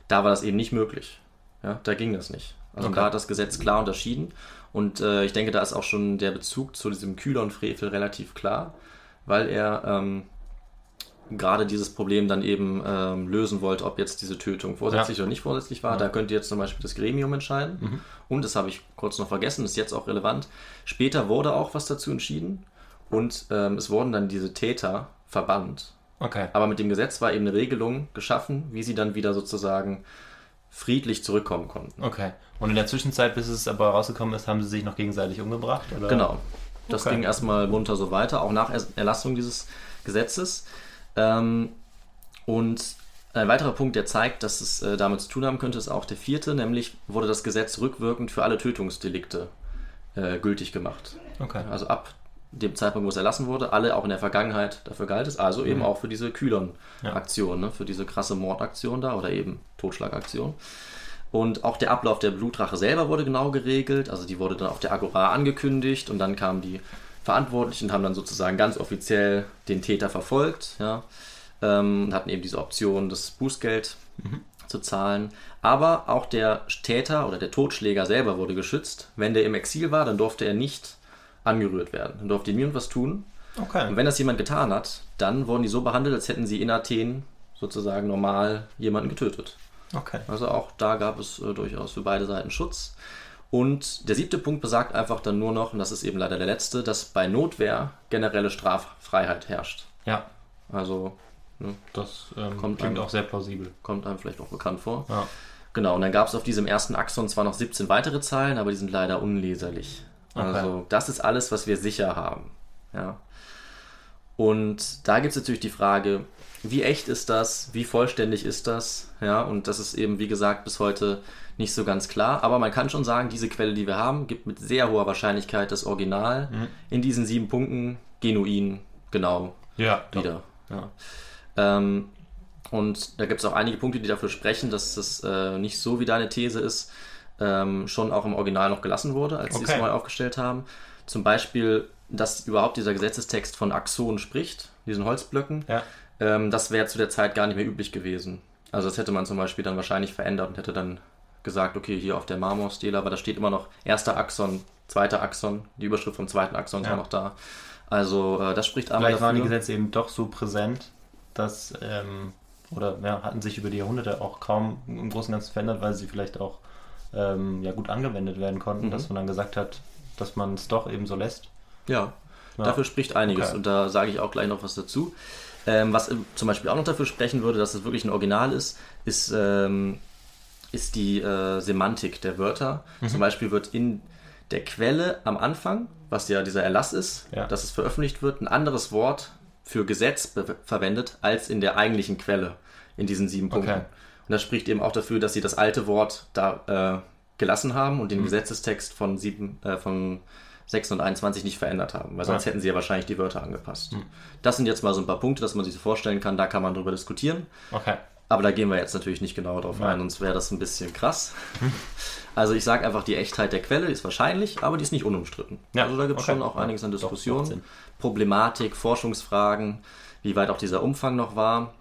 da war das eben nicht möglich. Ja, da ging das nicht. Also Okay. da hat das Gesetz klar unterschieden. Und äh, ich denke, da ist auch schon der Bezug zu diesem Kühlon-Frevel relativ klar, weil er ähm, gerade dieses Problem dann eben ähm, lösen wollte, ob jetzt diese Tötung vorsätzlich Ja. oder nicht vorsätzlich war. Da könnte jetzt zum Beispiel das Gremium entscheiden. Und das habe ich kurz noch vergessen, ist jetzt auch relevant. Später wurde auch was dazu entschieden und ähm, es wurden dann diese Täter verbannt. Okay. Aber mit dem Gesetz war eben eine Regelung geschaffen, wie sie dann wieder sozusagen friedlich zurückkommen konnten. Okay. Und in der Zwischenzeit, bis es aber rausgekommen ist, haben sie sich noch gegenseitig umgebracht? Oder? Genau. Das Okay. ging erstmal munter so weiter, auch nach Er- Erlassung dieses Gesetzes. Ähm, und ein weiterer Punkt, der zeigt, dass es äh, damit zu tun haben könnte, ist auch der vierte, nämlich wurde das Gesetz rückwirkend für alle Tötungsdelikte äh, gültig gemacht. Okay. Also ab dem Zeitpunkt, wo es erlassen wurde, alle auch in der Vergangenheit dafür galt es, also eben auch für diese Kühlern-Aktion, ne, für diese krasse Mordaktion da oder eben Totschlagaktion. Und auch der Ablauf der Blutrache selber wurde genau geregelt, also die wurde dann auf der Agora angekündigt und dann kamen die Verantwortlichen und haben dann sozusagen ganz offiziell den Täter verfolgt, ja, ähm, und hatten eben diese Option, das Bußgeld zu zahlen. Aber auch der Täter oder der Totschläger selber wurde geschützt. Wenn der im Exil war, dann durfte er nicht angerührt werden. Dann durfte ihm niemand was tun. Okay. Und wenn das jemand getan hat, dann wurden die so behandelt, als hätten sie in Athen sozusagen normal jemanden getötet. Okay. Also auch da gab es äh, durchaus für beide Seiten Schutz. Und der siebte Punkt besagt einfach dann nur noch, und das ist eben leider der letzte, dass bei Notwehr generelle Straffreiheit herrscht. Ja, Also ne, das ähm, Kommt klingt einem- auch sehr plausibel. kommt einem vielleicht auch bekannt vor. Ja. Genau, und dann gab es auf diesem ersten Axon zwar noch 17 weitere Zeilen, aber die sind leider unleserlich. Okay. Also das ist alles, was wir sicher haben. Ja. Und da gibt es natürlich die Frage, wie echt ist das? Wie vollständig ist das? Ja, und das ist eben, wie gesagt, bis heute nicht so ganz klar. Aber man kann schon sagen, diese Quelle, die wir haben, gibt mit sehr hoher Wahrscheinlichkeit das Original in diesen sieben Punkten genuin genau Ja, wieder. Ja. Ähm, und da gibt es auch einige Punkte, die dafür sprechen, dass das äh, nicht so wie deine These ist, ähm, schon auch im Original noch gelassen wurde, als sie es Okay. neu aufgestellt haben. Zum Beispiel, dass überhaupt dieser Gesetzestext von Axon spricht, diesen Holzblöcken. Ja. Ähm, das wäre zu der Zeit gar nicht mehr üblich gewesen. Also das hätte man zum Beispiel dann wahrscheinlich verändert und hätte dann gesagt, okay, hier auf der Marmorstele, aber da steht immer noch erster Axon, zweiter Axon, die Überschrift vom zweiten Axon ist Ja. auch noch da. Also äh, das spricht einmal Vielleicht waren die dafür. Gesetze eben doch so präsent, dass, ähm, oder ja, hatten sich über die Jahrhunderte auch kaum im Großen und Ganzen verändert, weil sie vielleicht auch ähm, ja, gut angewendet werden konnten, Mhm. dass man dann gesagt hat, dass man es doch eben so lässt. Ja, Ja. dafür spricht einiges Okay. und da sage ich auch gleich noch was dazu. Ähm, was ähm, zum Beispiel auch noch dafür sprechen würde, dass es wirklich ein Original ist, ist, ähm, ist die äh, Semantik der Wörter. Mhm. Zum Beispiel wird in der Quelle am Anfang, was ja dieser Erlass ist, Ja. dass es veröffentlicht wird, ein anderes Wort für Gesetz verwendet als in der eigentlichen Quelle in diesen sieben Punkten. Okay. Und das spricht eben auch dafür, dass sie das alte Wort da äh, gelassen haben und Mhm. den Gesetzestext von, sieben, äh, von 6 und 21 nicht verändert haben, weil sonst Ja. hätten sie ja wahrscheinlich die Wörter angepasst. Mhm. Das sind jetzt mal so ein paar Punkte, dass man sich so vorstellen kann, da kann man drüber diskutieren. Okay. Aber da gehen wir jetzt natürlich nicht genauer drauf Ja. ein, sonst wäre das ein bisschen krass. Also ich sage einfach, die Echtheit der Quelle ist wahrscheinlich, aber die ist nicht unumstritten. Ja, Also da gibt es okay. schon auch einiges an Diskussionen. Problematik, Forschungsfragen, wie weit auch dieser Umfang noch war.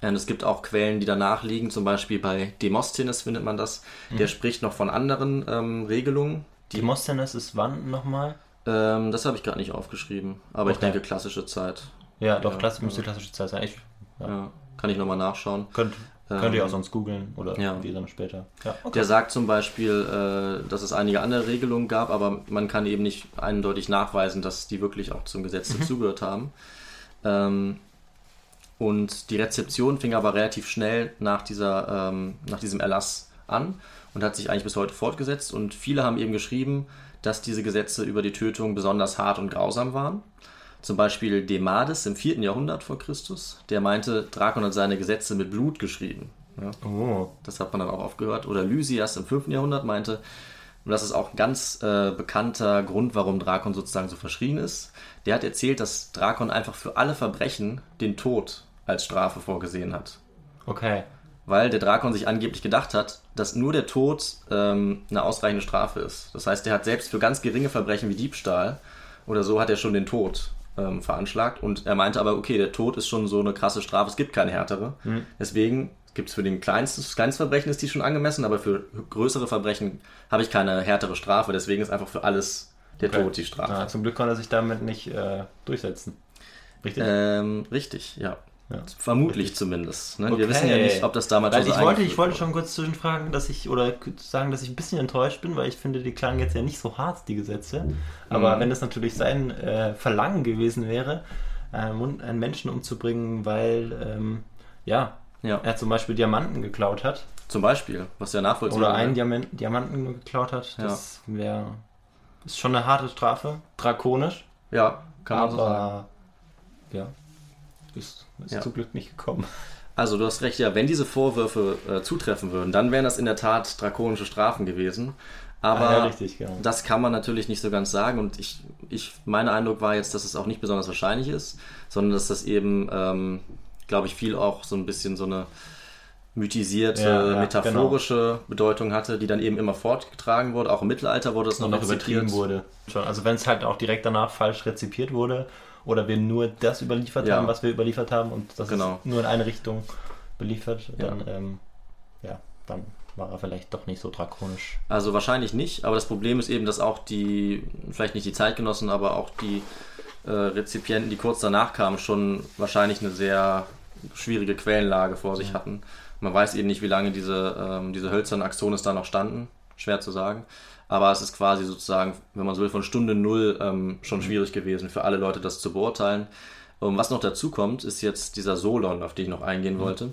Und es gibt auch Quellen, die danach liegen, zum Beispiel bei Demosthenes findet man das. Mhm. Der spricht noch von anderen ähm, Regelungen. Demosthenes ist wann nochmal? Ähm, das habe ich gerade nicht aufgeschrieben, aber ich Okay. denke klassische Zeit. Ja, doch, Ja, Klasse, müsste klassische Zeit sein. Ich, ja. Ja, kann ich nochmal nachschauen. Könnt, Ähm, könnt ihr auch sonst googeln oder ja. wir dann später. Ja, Der sagt zum Beispiel, äh, dass es einige andere Regelungen gab, aber man kann eben nicht eindeutig nachweisen, dass die wirklich auch zum Gesetz dazugehört haben. Ähm, und die Rezeption fing aber relativ schnell nach, dieser, ähm, nach diesem Erlass an und hat sich eigentlich bis heute fortgesetzt. Und viele haben eben geschrieben, dass diese Gesetze über die Tötung besonders hart und grausam waren. Zum Beispiel Demades im 4. Jahrhundert vor Christus, der meinte, Drakon hat seine Gesetze mit Blut geschrieben. Ja. Oh, Das hat man dann auch aufgehört. Oder Lysias im 5. Jahrhundert meinte, und das ist auch ein ganz äh, bekannter Grund, warum Drakon sozusagen so verschrien ist. Der hat erzählt, dass Drakon einfach für alle Verbrechen den Tod als Strafe vorgesehen hat. Okay. Weil der Drakon sich angeblich gedacht hat, dass nur der Tod ähm, eine ausreichende Strafe ist. Das heißt, er hat selbst für ganz geringe Verbrechen wie Diebstahl oder so hat er schon den Tod ähm, veranschlagt. Und er meinte aber, okay, der Tod ist schon so eine krasse Strafe, es gibt keine härtere. Deswegen gibt es für den kleinsten, das kleinste Verbrechen ist die schon angemessen, aber für größere Verbrechen habe ich keine härtere Strafe. Deswegen ist einfach für alles der Okay. Tod die Strafe. Ah, zum Glück konnte er sich damit nicht äh, durchsetzen. Richtig? Ähm, richtig, ja. Ja. Vermutlich zumindest. Ne? Wir Okay. wissen ja nicht, ob das damals Weil schon so ich wollte, ich wollte schon kurz zwischenfragen, dass ich, oder sagen, dass ich ein bisschen enttäuscht bin, weil ich finde, die klangen jetzt ja nicht so hart, die Gesetze. Aber Mhm. wenn das natürlich sein äh, Verlangen gewesen wäre, ähm, einen Menschen umzubringen, weil, ähm, ja, Ja, er zum Beispiel Diamanten geklaut hat, zum Beispiel, was ja nachvollziehbar oder einen. Diamant, Diamanten geklaut hat, das wäre, ist schon eine harte Strafe, drakonisch, Ja, kann man so sagen. aber, ja, ist, ist Ja. zum Glück nicht gekommen. Also du hast recht, ja, wenn diese Vorwürfe äh, zutreffen würden, dann wären das in der Tat drakonische Strafen gewesen. Aber Ah, ja, richtig, genau. das kann man natürlich nicht so ganz sagen und ich, ich, mein Eindruck war jetzt, dass es auch nicht besonders wahrscheinlich ist, sondern dass das eben, ähm, glaube ich, viel auch so ein bisschen so eine mythisierte, Ja, ja, metaphorische Bedeutung hatte, die dann eben immer fortgetragen wurde. Auch im Mittelalter wurde das und noch noch übertrieben rezipiert. wurde. Schon. Also wenn es halt auch direkt danach falsch rezipiert wurde oder wir nur das überliefert Ja. haben, was wir überliefert haben und das Genau. ist nur in eine Richtung beliefert, dann, Ja. ähm, ja, dann war er vielleicht doch nicht so drakonisch. Also wahrscheinlich nicht, aber das Problem ist eben, dass auch die, vielleicht nicht die Zeitgenossen, aber auch die äh, Rezipienten, die kurz danach kamen, schon wahrscheinlich eine sehr schwierige Quellenlage vor sich hatten. Man weiß eben nicht, wie lange diese, ähm, diese hölzernen Axones da noch standen, schwer zu sagen. Aber es ist quasi sozusagen, wenn man so will, von Stunde Null ähm, schon schwierig gewesen für alle Leute, das zu beurteilen. Und was noch dazu kommt, ist jetzt dieser Solon, auf den ich noch eingehen wollte.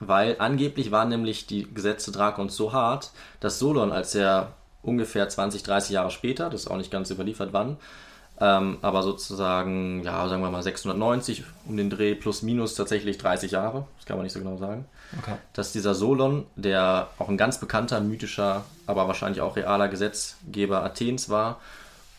Weil angeblich waren nämlich die Gesetze Drakons so hart, dass Solon, als er ungefähr 20, 30 Jahre später, das ist auch nicht ganz überliefert wann, ähm, aber sozusagen, ja, sagen wir mal 690 um den Dreh plus minus tatsächlich 30 Jahre, das kann man nicht so genau sagen, Okay. dass dieser Solon, der auch ein ganz bekannter, mythischer, aber wahrscheinlich auch realer Gesetzgeber Athens war,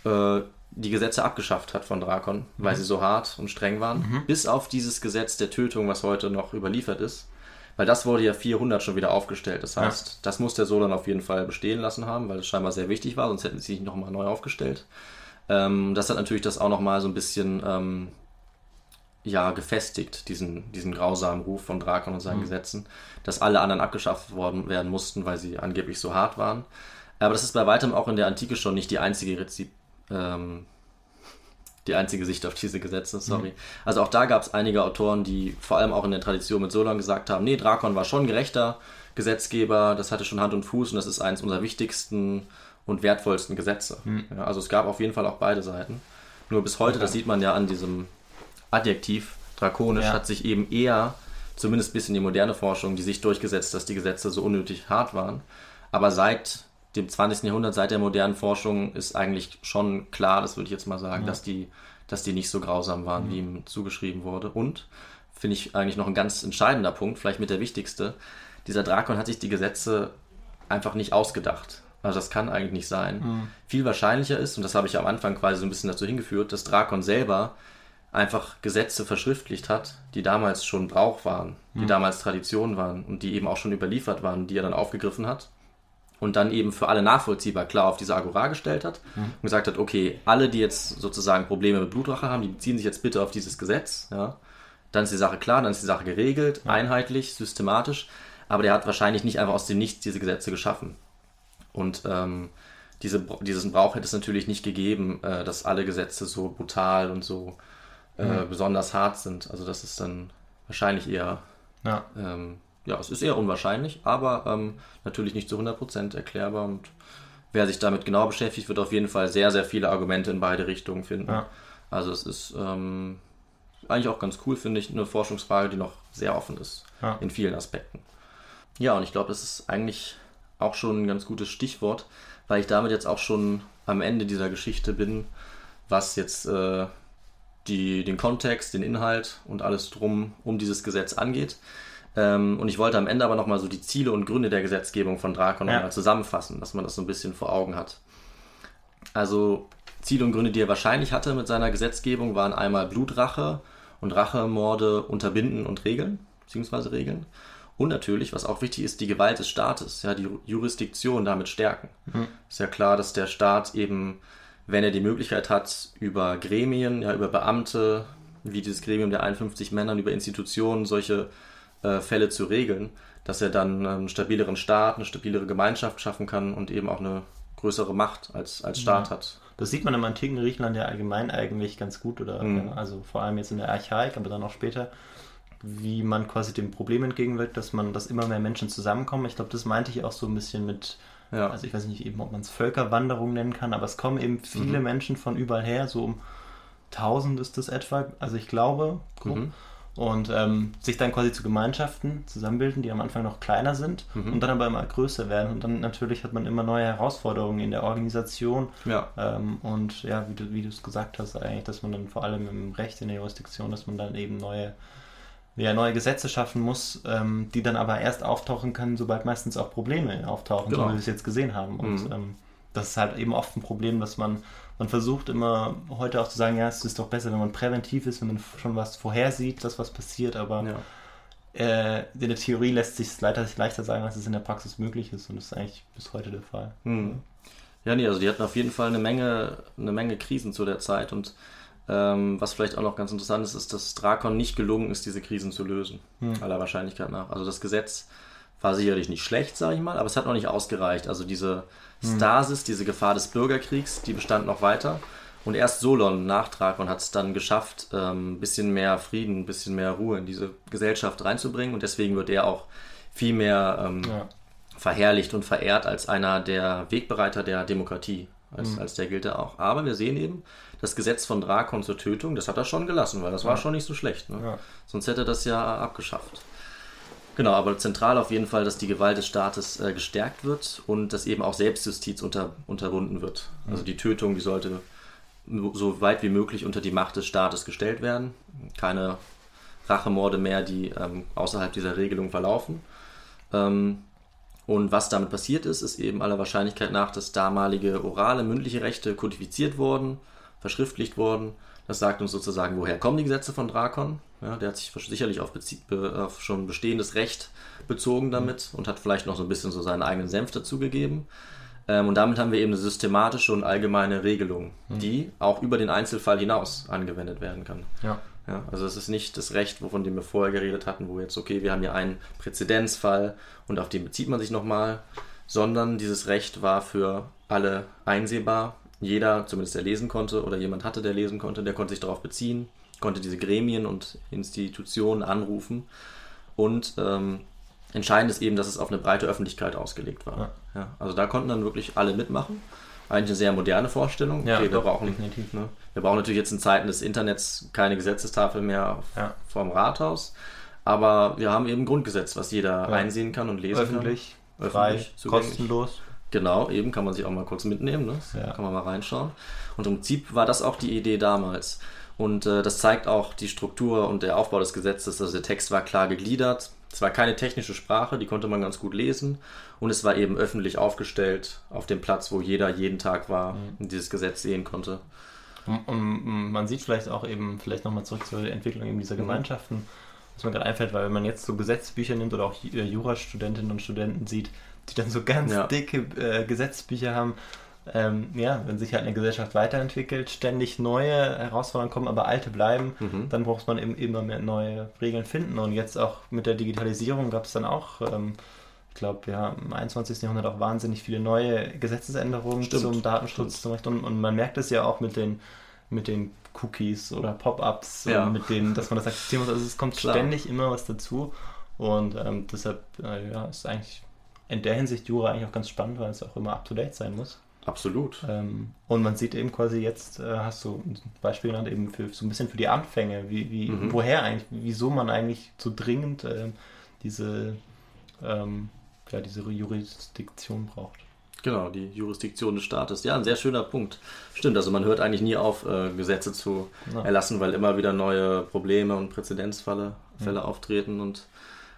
äh, die Gesetze abgeschafft hat von Drakon, weil sie so hart und streng waren, bis auf dieses Gesetz der Tötung, was heute noch überliefert ist. Weil das wurde ja 400 schon wieder aufgestellt. Das heißt, das muss der Solon auf jeden Fall bestehen lassen haben, weil es scheinbar sehr wichtig war, sonst hätten sie sich nochmal neu aufgestellt. Ähm, das hat natürlich das auch nochmal so ein bisschen ähm, ja, gefestigt, diesen, diesen grausamen Ruf von Drakon und seinen Gesetzen, dass alle anderen abgeschafft worden werden mussten, weil sie angeblich so hart waren. Aber das ist bei weitem auch in der Antike schon nicht die einzige Rezip ähm, die einzige Sicht auf diese Gesetze, sorry. Also auch da gab es einige Autoren, die vor allem auch in der Tradition mit Solon gesagt haben, nee, Drakon war schon gerechter Gesetzgeber, das hatte schon Hand und Fuß und das ist eines unserer wichtigsten und wertvollsten Gesetze. Ja, also es gab auf jeden Fall auch beide Seiten. Nur bis heute, das sieht man ja an diesem Adjektiv, drakonisch, Ja. hat sich eben eher, zumindest bis in die moderne Forschung, die Sicht durchgesetzt, dass die Gesetze so unnötig hart waren. Aber seit dem 20. Jahrhundert, seit der modernen Forschung, ist eigentlich schon klar, das würde ich jetzt mal sagen, dass, die, dass die nicht so grausam waren, wie ihm zugeschrieben wurde. Und, finde ich eigentlich noch ein ganz entscheidender Punkt, vielleicht mit der wichtigste, dieser Drakon hat sich die Gesetze einfach nicht ausgedacht. Also das kann eigentlich nicht sein. Viel wahrscheinlicher ist, und das habe ich am Anfang quasi so ein bisschen dazu hingeführt, dass Drakon selber einfach Gesetze verschriftlicht hat, die damals schon Brauch waren, die damals Tradition waren und die eben auch schon überliefert waren, die er dann aufgegriffen hat und dann eben für alle nachvollziehbar klar auf diese Agora gestellt hat und gesagt hat, okay, alle, die jetzt sozusagen Probleme mit Blutrache haben, die beziehen sich jetzt bitte auf dieses Gesetz, ja. Dann ist die Sache klar, dann ist die Sache geregelt, einheitlich, systematisch, aber der hat wahrscheinlich nicht einfach aus dem Nichts diese Gesetze geschaffen. Und ähm, diese, diesen Brauch hätte es natürlich nicht gegeben, äh, dass alle Gesetze so brutal und so äh, besonders hart sind. Also das ist dann wahrscheinlich eher Ja. ähm, ja, es ist eher unwahrscheinlich, aber ähm, natürlich nicht zu 100% erklärbar und wer sich damit genau beschäftigt, wird auf jeden Fall sehr, sehr viele Argumente in beide Richtungen finden. Ja. Also es ist ähm, eigentlich auch ganz cool, finde ich, eine Forschungsfrage, die noch sehr offen ist Ja. in vielen Aspekten. Ja, und ich glaube, das ist eigentlich auch schon ein ganz gutes Stichwort, weil ich damit jetzt auch schon am Ende dieser Geschichte bin, was jetzt äh, die, den Kontext, den Inhalt und alles drum um dieses Gesetz angeht. Ähm, und ich wollte am Ende aber nochmal so die Ziele und Gründe der Gesetzgebung von Drakon Ja. nochmal zusammenfassen, dass man das so ein bisschen vor Augen hat. Also Ziele und Gründe, die er wahrscheinlich hatte mit seiner Gesetzgebung, waren einmal Blutrache und Rachemorde unterbinden und regeln, beziehungsweise regeln. Und natürlich, was auch wichtig ist, die Gewalt des Staates, ja, die Jurisdiktion damit stärken. Ist ja klar, dass der Staat eben, wenn er die Möglichkeit hat, über Gremien, ja, über Beamte, wie dieses Gremium der 51 Männern, über Institutionen solche äh, Fälle zu regeln, dass er dann einen stabileren Staat, eine stabilere Gemeinschaft schaffen kann und eben auch eine größere Macht als, als Staat hat. Das sieht man im antiken Griechenland ja allgemein eigentlich ganz gut, oder Mhm. ja, also vor allem jetzt in der Archaik, aber dann auch später, wie man quasi dem Problem entgegenwirkt, dass man, dass immer mehr Menschen zusammenkommen. Ich glaube, das meinte ich auch so ein bisschen mit, Ja. also ich weiß nicht eben, ob man es Völkerwanderung nennen kann, aber es kommen eben viele Mhm. Menschen von überall her, so um 1000 ist das etwa, also ich glaube, grob. Mhm. Und ähm, sich dann quasi zu Gemeinschaften zusammenbilden, die am Anfang noch kleiner sind Mhm. und dann aber immer größer werden. Und dann natürlich hat man immer neue Herausforderungen in der Organisation, Ja. ähm, und ja, wie du, wie du es gesagt hast, eigentlich, dass man dann vor allem im Recht, in der Jurisdiktion, dass man dann eben neue, ja, neue Gesetze schaffen muss, ähm, die dann aber erst auftauchen können, sobald meistens auch Probleme auftauchen, Genau. so wie wir es jetzt gesehen haben. Und Mhm. ähm, das ist halt eben oft ein Problem, dass man, man versucht immer heute auch zu sagen, ja, es ist doch besser, wenn man präventiv ist, wenn man schon was vorhersieht, dass was passiert, aber ja. äh, in der Theorie lässt sich es leider leichter sagen, als es in der Praxis möglich ist und das ist eigentlich bis heute der Fall. Hm. Ja, nee, also die hatten auf jeden Fall eine Menge, eine Menge Krisen zu der Zeit und ähm, was vielleicht auch noch ganz interessant ist, ist, dass Drakon nicht gelungen ist, diese Krisen zu lösen, aller Wahrscheinlichkeit nach. Also das Gesetz war sicherlich nicht schlecht, sage ich mal, aber es hat noch nicht ausgereicht. Also diese Stasis, diese Gefahr des Bürgerkriegs, die bestand noch weiter. Und erst Solon nach Drakon hat es dann geschafft, ähm, ein bisschen mehr Frieden, ein bisschen mehr Ruhe in diese Gesellschaft reinzubringen. Und deswegen wird er auch viel mehr ähm, Ja. verherrlicht und verehrt als einer der Wegbereiter der Demokratie. Als, als der gilt er auch. Aber wir sehen eben, das Gesetz von Drakon zur Tötung, das hat er schon gelassen, weil das war schon nicht so schlecht. Ne? Ja. Sonst hätte er das ja abgeschafft. Genau, aber zentral auf jeden Fall, dass die Gewalt des Staates äh, gestärkt wird und dass eben auch Selbstjustiz unter, unterbunden wird. Also die Tötung, die sollte so weit wie möglich unter die Macht des Staates gestellt werden. Keine Rachemorde mehr, die ähm, außerhalb dieser Regelung verlaufen. Ähm, und was damit passiert ist, ist eben aller Wahrscheinlichkeit nach, dass damalige orale, mündliche Rechte kodifiziert wurden, verschriftlicht wurden. Das sagt uns sozusagen, woher kommen die Gesetze von Drakon. Ja, der hat sich sicherlich auf, be- auf schon bestehendes Recht bezogen damit und hat vielleicht noch so ein bisschen so seinen eigenen Senf dazugegeben. Ähm, und damit haben wir eben eine systematische und allgemeine Regelung, die auch über den Einzelfall hinaus angewendet werden kann. Ja. Ja, also es ist nicht das Recht, wovon wir vorher geredet hatten, wo jetzt, okay, wir haben hier einen Präzedenzfall und auf den bezieht man sich nochmal, sondern dieses Recht war für alle einsehbar. Jeder, zumindest der lesen konnte oder jemand hatte, der lesen konnte, der konnte sich darauf beziehen, konnte diese Gremien und Institutionen anrufen. Und ähm, entscheidend ist eben, dass es auf eine breite Öffentlichkeit ausgelegt war. Ja. also da konnten dann wirklich alle mitmachen. Eigentlich eine sehr moderne Vorstellung. Ja, okay, wir doch, brauchen definitiv. Ne? Wir brauchen natürlich jetzt in Zeiten des Internets keine Gesetzestafel mehr Ja. vorm Rathaus, aber wir haben eben ein Grundgesetz, was jeder einsehen kann und lesen Öffentlich, kann. frei, Öffentlich, zugänglich. kostenlos. Genau, eben kann man sich auch mal kurz mitnehmen, ne? Ja. kann man mal reinschauen. Und im Prinzip war das auch die Idee damals. Und äh, das zeigt auch die Struktur und der Aufbau des Gesetzes. Also der Text war klar gegliedert. Es war keine technische Sprache, die konnte man ganz gut lesen. Und es war eben öffentlich aufgestellt auf dem Platz, wo jeder jeden Tag war und dieses Gesetz sehen konnte. Und, und man sieht vielleicht auch eben, vielleicht nochmal zurück zur Entwicklung eben Mhm. dieser Gemeinschaften, was mir gerade einfällt, weil wenn man jetzt so Gesetzbücher nimmt oder auch Jurastudentinnen und Studenten sieht, die dann so ganz Ja. dicke äh, Gesetzbücher haben, ähm, ja, wenn sich halt eine Gesellschaft weiterentwickelt, ständig neue Herausforderungen kommen, aber alte bleiben, Mhm. dann braucht man eben immer mehr neue Regeln finden. Und jetzt auch mit der Digitalisierung gab es dann auch, ähm, ich glaube, ja, im 21. Jahrhundert auch wahnsinnig viele neue Gesetzesänderungen Stimmt, zum Datenschutz. stimmt. Zum. Und, und man merkt es ja auch mit den, mit den Cookies oder Pop-ups, Ja. mit denen, dass man das akzeptieren muss. Also es kommt Klar. ständig immer was dazu. Und ähm, deshalb äh, ja, ist eigentlich in der Hinsicht Jura eigentlich auch ganz spannend, weil es auch immer up-to-date sein muss. Absolut. Ähm, und man sieht eben quasi jetzt, äh, hast du ein Beispiel genannt, eben für so ein bisschen für die Anfänge, wie, wie Mhm. woher eigentlich, wieso man eigentlich so dringend ähm, diese, ähm, ja, diese Jurisdiktion braucht. Genau, die Jurisdiktion des Staates. Ja, ein sehr schöner Punkt. Stimmt, also man hört eigentlich nie auf, äh, Gesetze zu Ja. erlassen, weil immer wieder neue Probleme und Präzedenzfälle Fälle auftreten. Und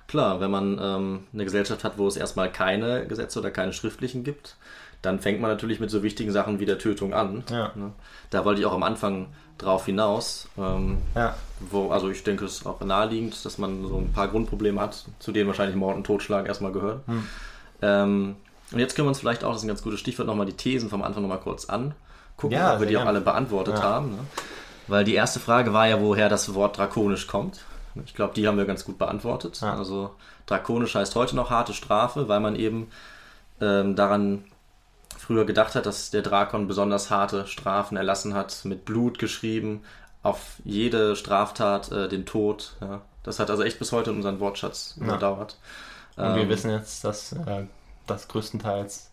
Klar, wenn man ähm, eine Gesellschaft hat, wo es erstmal keine Gesetze oder keine schriftlichen gibt, dann fängt man natürlich mit so wichtigen Sachen wie der Tötung an. Ja. Ne? Da wollte ich auch am Anfang drauf hinaus. Ähm, Ja. wo, also ich denke, es ist auch naheliegend, dass man so ein paar Grundprobleme hat, zu denen wahrscheinlich Mord und Totschlag erstmal gehören. Hm. Ähm, und jetzt können wir uns vielleicht auch, das ist ein ganz gutes Stichwort, nochmal die Thesen vom Anfang nochmal kurz angucken, Ja, ob wir die auch alle beantwortet Ja. haben. Ne? Weil die erste Frage war ja, woher das Wort drakonisch kommt. Ich glaube, die haben wir ganz gut beantwortet. Also drakonisch heißt heute noch harte Strafe, weil man eben ähm, daran früher gedacht hat, dass der Drakon besonders harte Strafen erlassen hat, mit Blut geschrieben, auf jede Straftat äh, den Tod. Ja. Das hat also echt bis heute unseren Wortschatz Ja. überdauert. Und wir Ähm, wissen jetzt, dass äh, das größtenteils,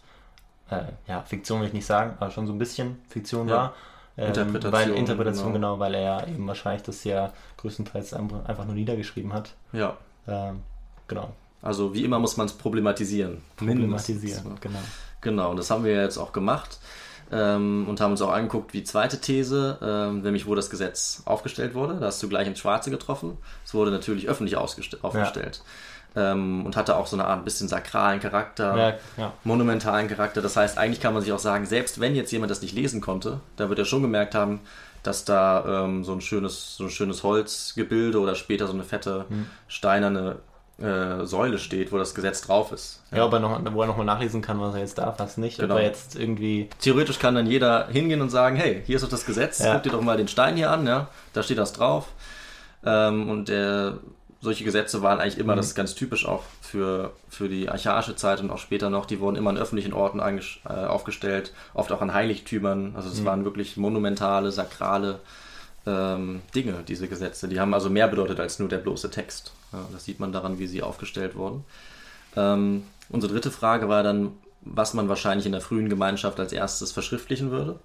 äh, ja, Fiktion will ich nicht sagen, aber schon so ein bisschen Fiktion Ja. war. Ähm, Interpretation, Weil, Interpretation, genau. genau. weil er ja eben wahrscheinlich das ja größtenteils einfach einfach nur niedergeschrieben hat. Ja, Ähm, genau. also wie immer muss man es problematisieren. Problematisieren, Mindestens. genau. Genau, und das haben wir jetzt auch gemacht ähm, und haben uns auch angeguckt, wie zweite These, ähm, nämlich wo das Gesetz aufgestellt wurde. Da hast du gleich ins Schwarze getroffen. Es wurde natürlich öffentlich aufgestellt ähm, und hatte auch so eine Art ein bisschen sakralen Charakter, Ja, ja. monumentalen Charakter. Das heißt, eigentlich kann man sich auch sagen, selbst wenn jetzt jemand das nicht lesen konnte, da wird er schon gemerkt haben, dass da ähm, so ein schönes, so ein schönes Holzgebilde oder später so eine fette Hm. steinerne äh, Säule steht, wo das Gesetz drauf ist. Ja, ob er noch, wo er nochmal nachlesen kann, was er jetzt darf, was nicht. Genau. Ob er jetzt irgendwie. Theoretisch kann dann jeder hingehen und sagen, hey, hier ist doch das Gesetz, Ja. guck dir doch mal den Stein hier an, ja, da steht das drauf. Ähm, und der, solche Gesetze waren eigentlich Mhm. immer, das ist ganz typisch auch für, für die archaische Zeit und auch später noch, die wurden immer an öffentlichen Orten äh, aufgestellt, oft auch an Heiligtümern. Also Mhm. es waren wirklich monumentale, sakrale ähm, Dinge, diese Gesetze. Die haben also mehr bedeutet als nur der bloße Text. Ja, das sieht man daran, wie sie aufgestellt wurden. Ähm, unsere dritte Frage war dann, was man wahrscheinlich in der frühen Gemeinschaft als erstes verschriftlichen würde.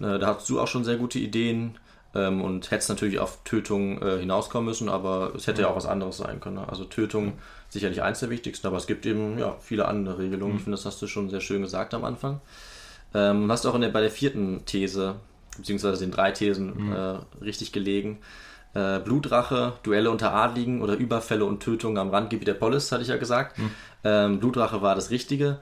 Äh, da hast du auch schon sehr gute Ideen ähm, und hättest natürlich auf Tötung äh, hinauskommen müssen, aber es hätte ja auch was anderes sein können. ne? Also Tötung sicherlich eins der wichtigsten, aber es gibt eben ja, viele andere Regelungen. Ich finde, das hast du schon sehr schön gesagt am Anfang. Ähm, hast auch in der, bei der vierten These, beziehungsweise den drei Thesen äh, richtig gelegen. Äh, Blutrache, Duelle unter Adligen oder Überfälle und Tötungen am Randgebiet der Polis, hatte ich ja gesagt. Ähm, Blutrache war das Richtige.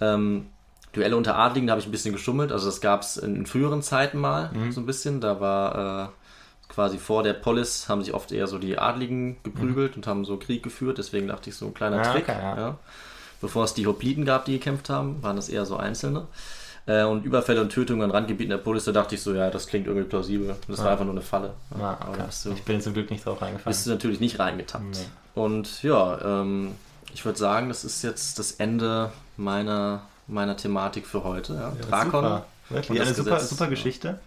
Ähm, Duelle unter Adligen, da habe ich ein bisschen geschummelt. Also das gab es in, in früheren Zeiten mal so ein bisschen. Da war äh, quasi vor der Polis haben sich oft eher so die Adligen geprügelt und haben so Krieg geführt. Deswegen dachte ich so ein kleiner Ah, Trick. okay, ja. ja. Bevor es die Hopliten gab, die gekämpft haben, waren das eher so Einzelne. Äh, und Überfälle und Tötungen an Randgebieten der Polis, da dachte ich so, ja, das klingt irgendwie plausibel. Das war einfach nur eine Falle. Aber okay. du, Ich bin zum Glück nicht drauf reingefallen. bist du natürlich nicht reingetappt. Nee. Und ja, ähm, ich würde sagen, das ist jetzt das Ende meiner, meiner Thematik für heute. Ja. Drakon. Super. Wirklich, eine super, Gesetz. super Geschichte.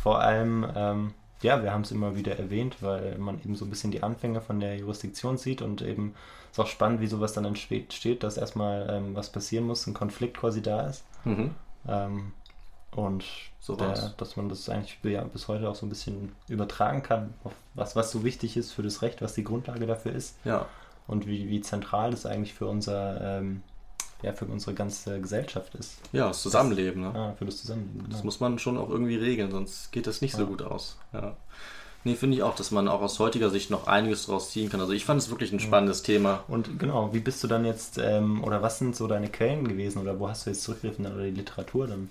Vor allem, ähm, ja, wir haben es immer wieder erwähnt, weil man eben so ein bisschen die Anfänge von der Jurisdiktion sieht und eben ist auch spannend, wie sowas dann entsteht, dass erstmal ähm, was passieren muss, ein Konflikt quasi da ist. Mhm. Ähm, und So der, dass man das eigentlich ja, bis heute auch so ein bisschen übertragen kann, auf was, was so wichtig ist für das Recht, was die Grundlage dafür ist Ja, und wie, wie zentral das eigentlich für unser ähm, ja, für unsere ganze Gesellschaft ist. ja, das Zusammenleben. Ne? Ah, für das Zusammenleben. Das genau. muss man schon auch irgendwie regeln, sonst geht das nicht so Ja. gut aus. Ja. Nee, finde ich auch, dass man auch aus heutiger Sicht noch einiges draus ziehen kann. Also ich fand es wirklich ein spannendes Thema. Und genau, wie bist du dann jetzt, ähm, oder was sind so deine Quellen gewesen, oder wo hast du jetzt zurückgegriffen, oder die Literatur dann?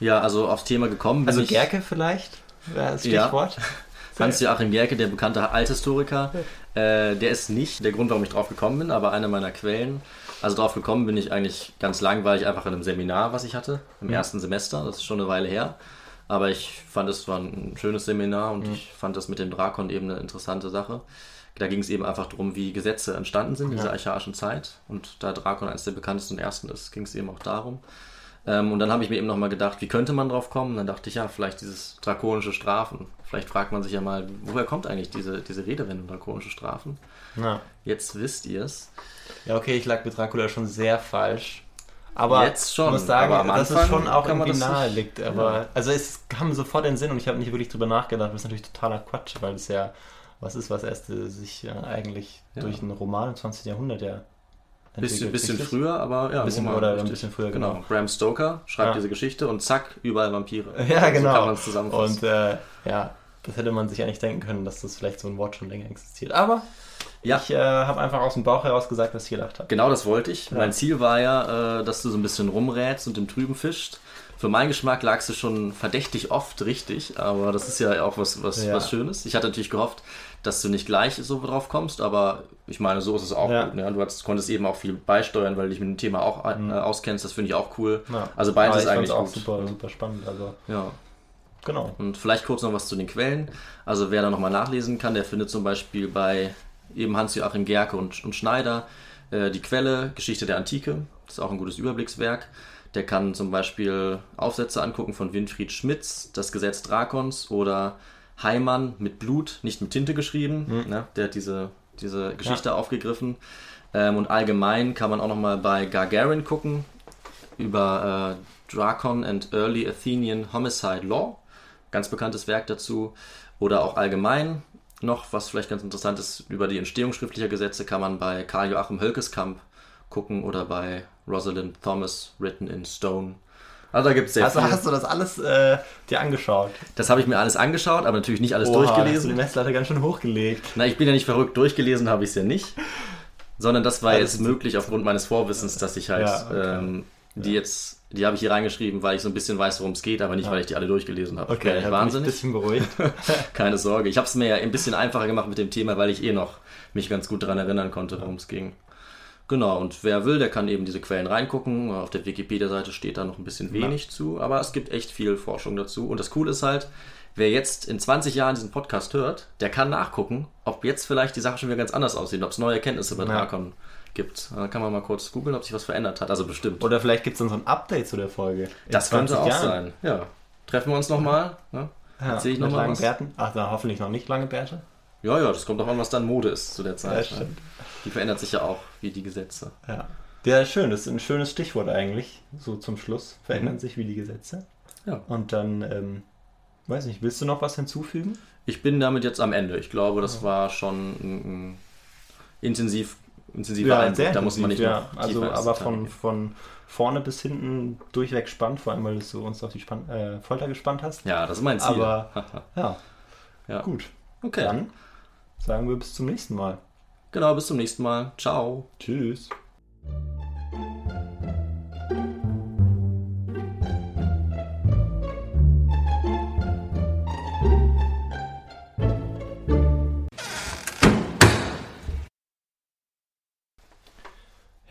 Ja, also aufs Thema gekommen bin Also ich. Gerke vielleicht, wäre das Ja. Stichwort. Hans-Joachim Gerke, der bekannte Althistoriker, äh, der ist nicht der Grund, warum ich drauf gekommen bin, aber eine meiner Quellen. Also drauf gekommen bin ich eigentlich ganz langweilig einfach in einem Seminar, was ich hatte, im ersten Semester. Das ist schon eine Weile her. Aber ich fand, es war ein schönes Seminar und ich fand das mit dem Drakon eben eine interessante Sache. Da ging es eben einfach darum, wie Gesetze entstanden sind in dieser archaischen Zeit. Und da Drakon eines der bekanntesten und ersten ist, ging es eben auch darum. Ähm, und dann habe ich mir eben nochmal gedacht, wie könnte man drauf kommen? Dann dachte ich, ja, vielleicht dieses drakonische Strafen. Vielleicht fragt man sich ja mal, woher kommt eigentlich diese, diese Redewendung drakonische Strafen? Ja. Jetzt wisst ihr es. ja, okay, ich lag mit Dracula schon sehr falsch. Aber Jetzt schon, ich muss sagen, aber dass es schon auch irgendwie nahe liegt. Aber, also es kam sofort in den Sinn und ich habe nicht wirklich drüber nachgedacht. Das ist natürlich totaler Quatsch, weil es ja was ist, was erst sich äh, eigentlich Ja. durch einen Roman im 20. Jahrhundert ja Bisschen, bisschen früher, aber ja. Ein bisschen- Roman, oder ein bisschen früher, genau. genau. Bram Stoker schreibt Ja. diese Geschichte und zack, überall Vampire. Ja, genau. So kann man es zusammenfassen. Und äh, ja, Das hätte man sich eigentlich denken können, dass das vielleicht so ein Wort schon länger existiert. Aber Ja. ich äh, habe einfach aus dem Bauch heraus gesagt, was ich gedacht habe. Genau das wollte ich. Mein Ziel war ja, äh, dass du so ein bisschen rumrätst und im Trüben fischt. Für meinen Geschmack lagst du schon verdächtig oft richtig, aber das ist ja auch was, was, Ja. was Schönes. Ich hatte natürlich gehofft, dass du nicht gleich so drauf kommst, aber ich meine, so ist es auch Ja. gut. Ne? Du hast, konntest eben auch viel beisteuern, weil du dich mit dem Thema auch äh, auskennst. Das finde ich auch cool. Ja. Also beides ist ich eigentlich auch gut. super, super spannend. Also, Ja. genau. Und vielleicht kurz noch was zu den Quellen. Also wer da nochmal nachlesen kann, der findet zum Beispiel bei eben Hans-Joachim Gerke und, und Schneider äh, die Quelle Geschichte der Antike. Das ist auch ein gutes Überblickswerk. Der kann zum Beispiel Aufsätze angucken von Winfried Schmitz, Das Gesetz Drakons oder Heimann mit Blut, nicht mit Tinte geschrieben. Ne? Der hat diese, diese Geschichte aufgegriffen. Ähm, und allgemein kann man auch nochmal bei Gargarin gucken über äh, Drakon and Early Athenian Homicide Law. Ganz bekanntes Werk dazu. Oder auch allgemein noch, was vielleicht ganz interessant ist, über die Entstehung schriftlicher Gesetze kann man bei Karl Joachim Hölkeskamp gucken oder bei Rosalind Thomas, Written in Stone. Also da gibt es sehr Also viel. hast du das alles äh, dir angeschaut? Das habe ich mir alles angeschaut, aber natürlich nicht alles Oha, Hast du durchgelesen. die Messlatte ganz schön hochgelegt. Na, ich bin ja nicht verrückt, durchgelesen habe ich es ja nicht. Sondern das war Also jetzt möglich aufgrund meines Vorwissens, dass ich halt Ja, okay. ähm, die jetzt, die habe ich hier reingeschrieben, weil ich so ein bisschen weiß, worum es geht, aber nicht, weil ich die alle durchgelesen habe. Ich bin ja Okay, hab mich ein bisschen beruhigt. Keine Sorge. Ich habe es mir ja ein bisschen einfacher gemacht mit dem Thema, weil ich eh noch mich ganz gut daran erinnern konnte, worum es ging. Genau, und wer will, der kann eben diese Quellen reingucken. Auf der Wikipedia-Seite steht da noch ein bisschen wenig zu, aber es gibt echt viel Forschung dazu. Und das Coole ist halt, wer jetzt in 20 Jahren diesen Podcast hört, der kann nachgucken, ob jetzt vielleicht die Sache schon wieder ganz anders aussieht, ob es neue Erkenntnisse bei Ja. Drakon gibt. Da kann man mal kurz googeln, ob sich was verändert hat. Also bestimmt. Oder vielleicht gibt es dann so ein Update zu der Folge. Das könnte 20 auch Jahren. sein. Ja. Treffen wir uns nochmal. Ne? Ja, Erzähl ich nochmal langen was. Bärten. Ach, dann hoffentlich noch nicht lange Bärte. Ja, ja, das kommt auch an, was dann Mode ist zu der Ja, Zeit. ne? stimmt. Die verändert sich ja auch, wie die Gesetze. Ja. Ja, schön. Das ist ein schönes Stichwort eigentlich. So zum Schluss. Verändern sich wie die Gesetze. Ja. Und dann, ähm, weiß nicht, willst du noch was hinzufügen? Ich bin damit jetzt am Ende. Ich glaube, das war schon ein, ein intensiv, intensiver Einblick. Da muss man nicht ja. Also, aber von, gehen. von vorne bis hinten durchweg spannend, vor allem, weil du uns auf die Spann äh, Folter gespannt hast. Ja, das ist mein Ziel. Aber, ja, ja. gut. Okay. Dann sagen wir bis zum nächsten Mal. Genau, bis zum nächsten Mal. Ciao. Tschüss.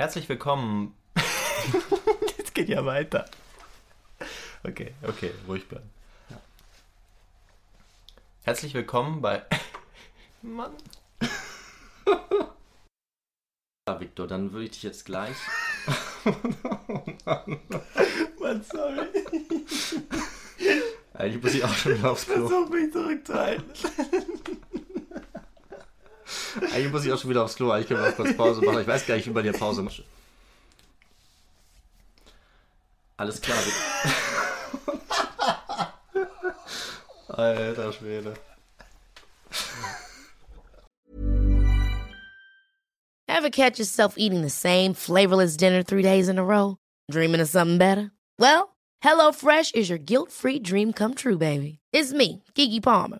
Herzlich willkommen. Jetzt geht ja weiter. Okay, okay, ruhig bleiben. Herzlich willkommen bei. Mann. Ja, Victor, dann würde ich dich jetzt gleich. Mann, sorry. Eigentlich muss ich auch schon wieder aufs Klo. Versuch mich zurückzuhalten. Eigentlich muss ich auch schon wieder aufs Klo. Eigentlich können wir kurz Pause machen. Ich weiß gar nicht, wie man hier Pause macht. Alles klar. Alter Schwede. Ever catch yourself eating the same flavorless dinner three days in a row? Dreaming of something better? Well, HelloFresh is your guilt free dream come true, baby. It's me, Kiki Palmer.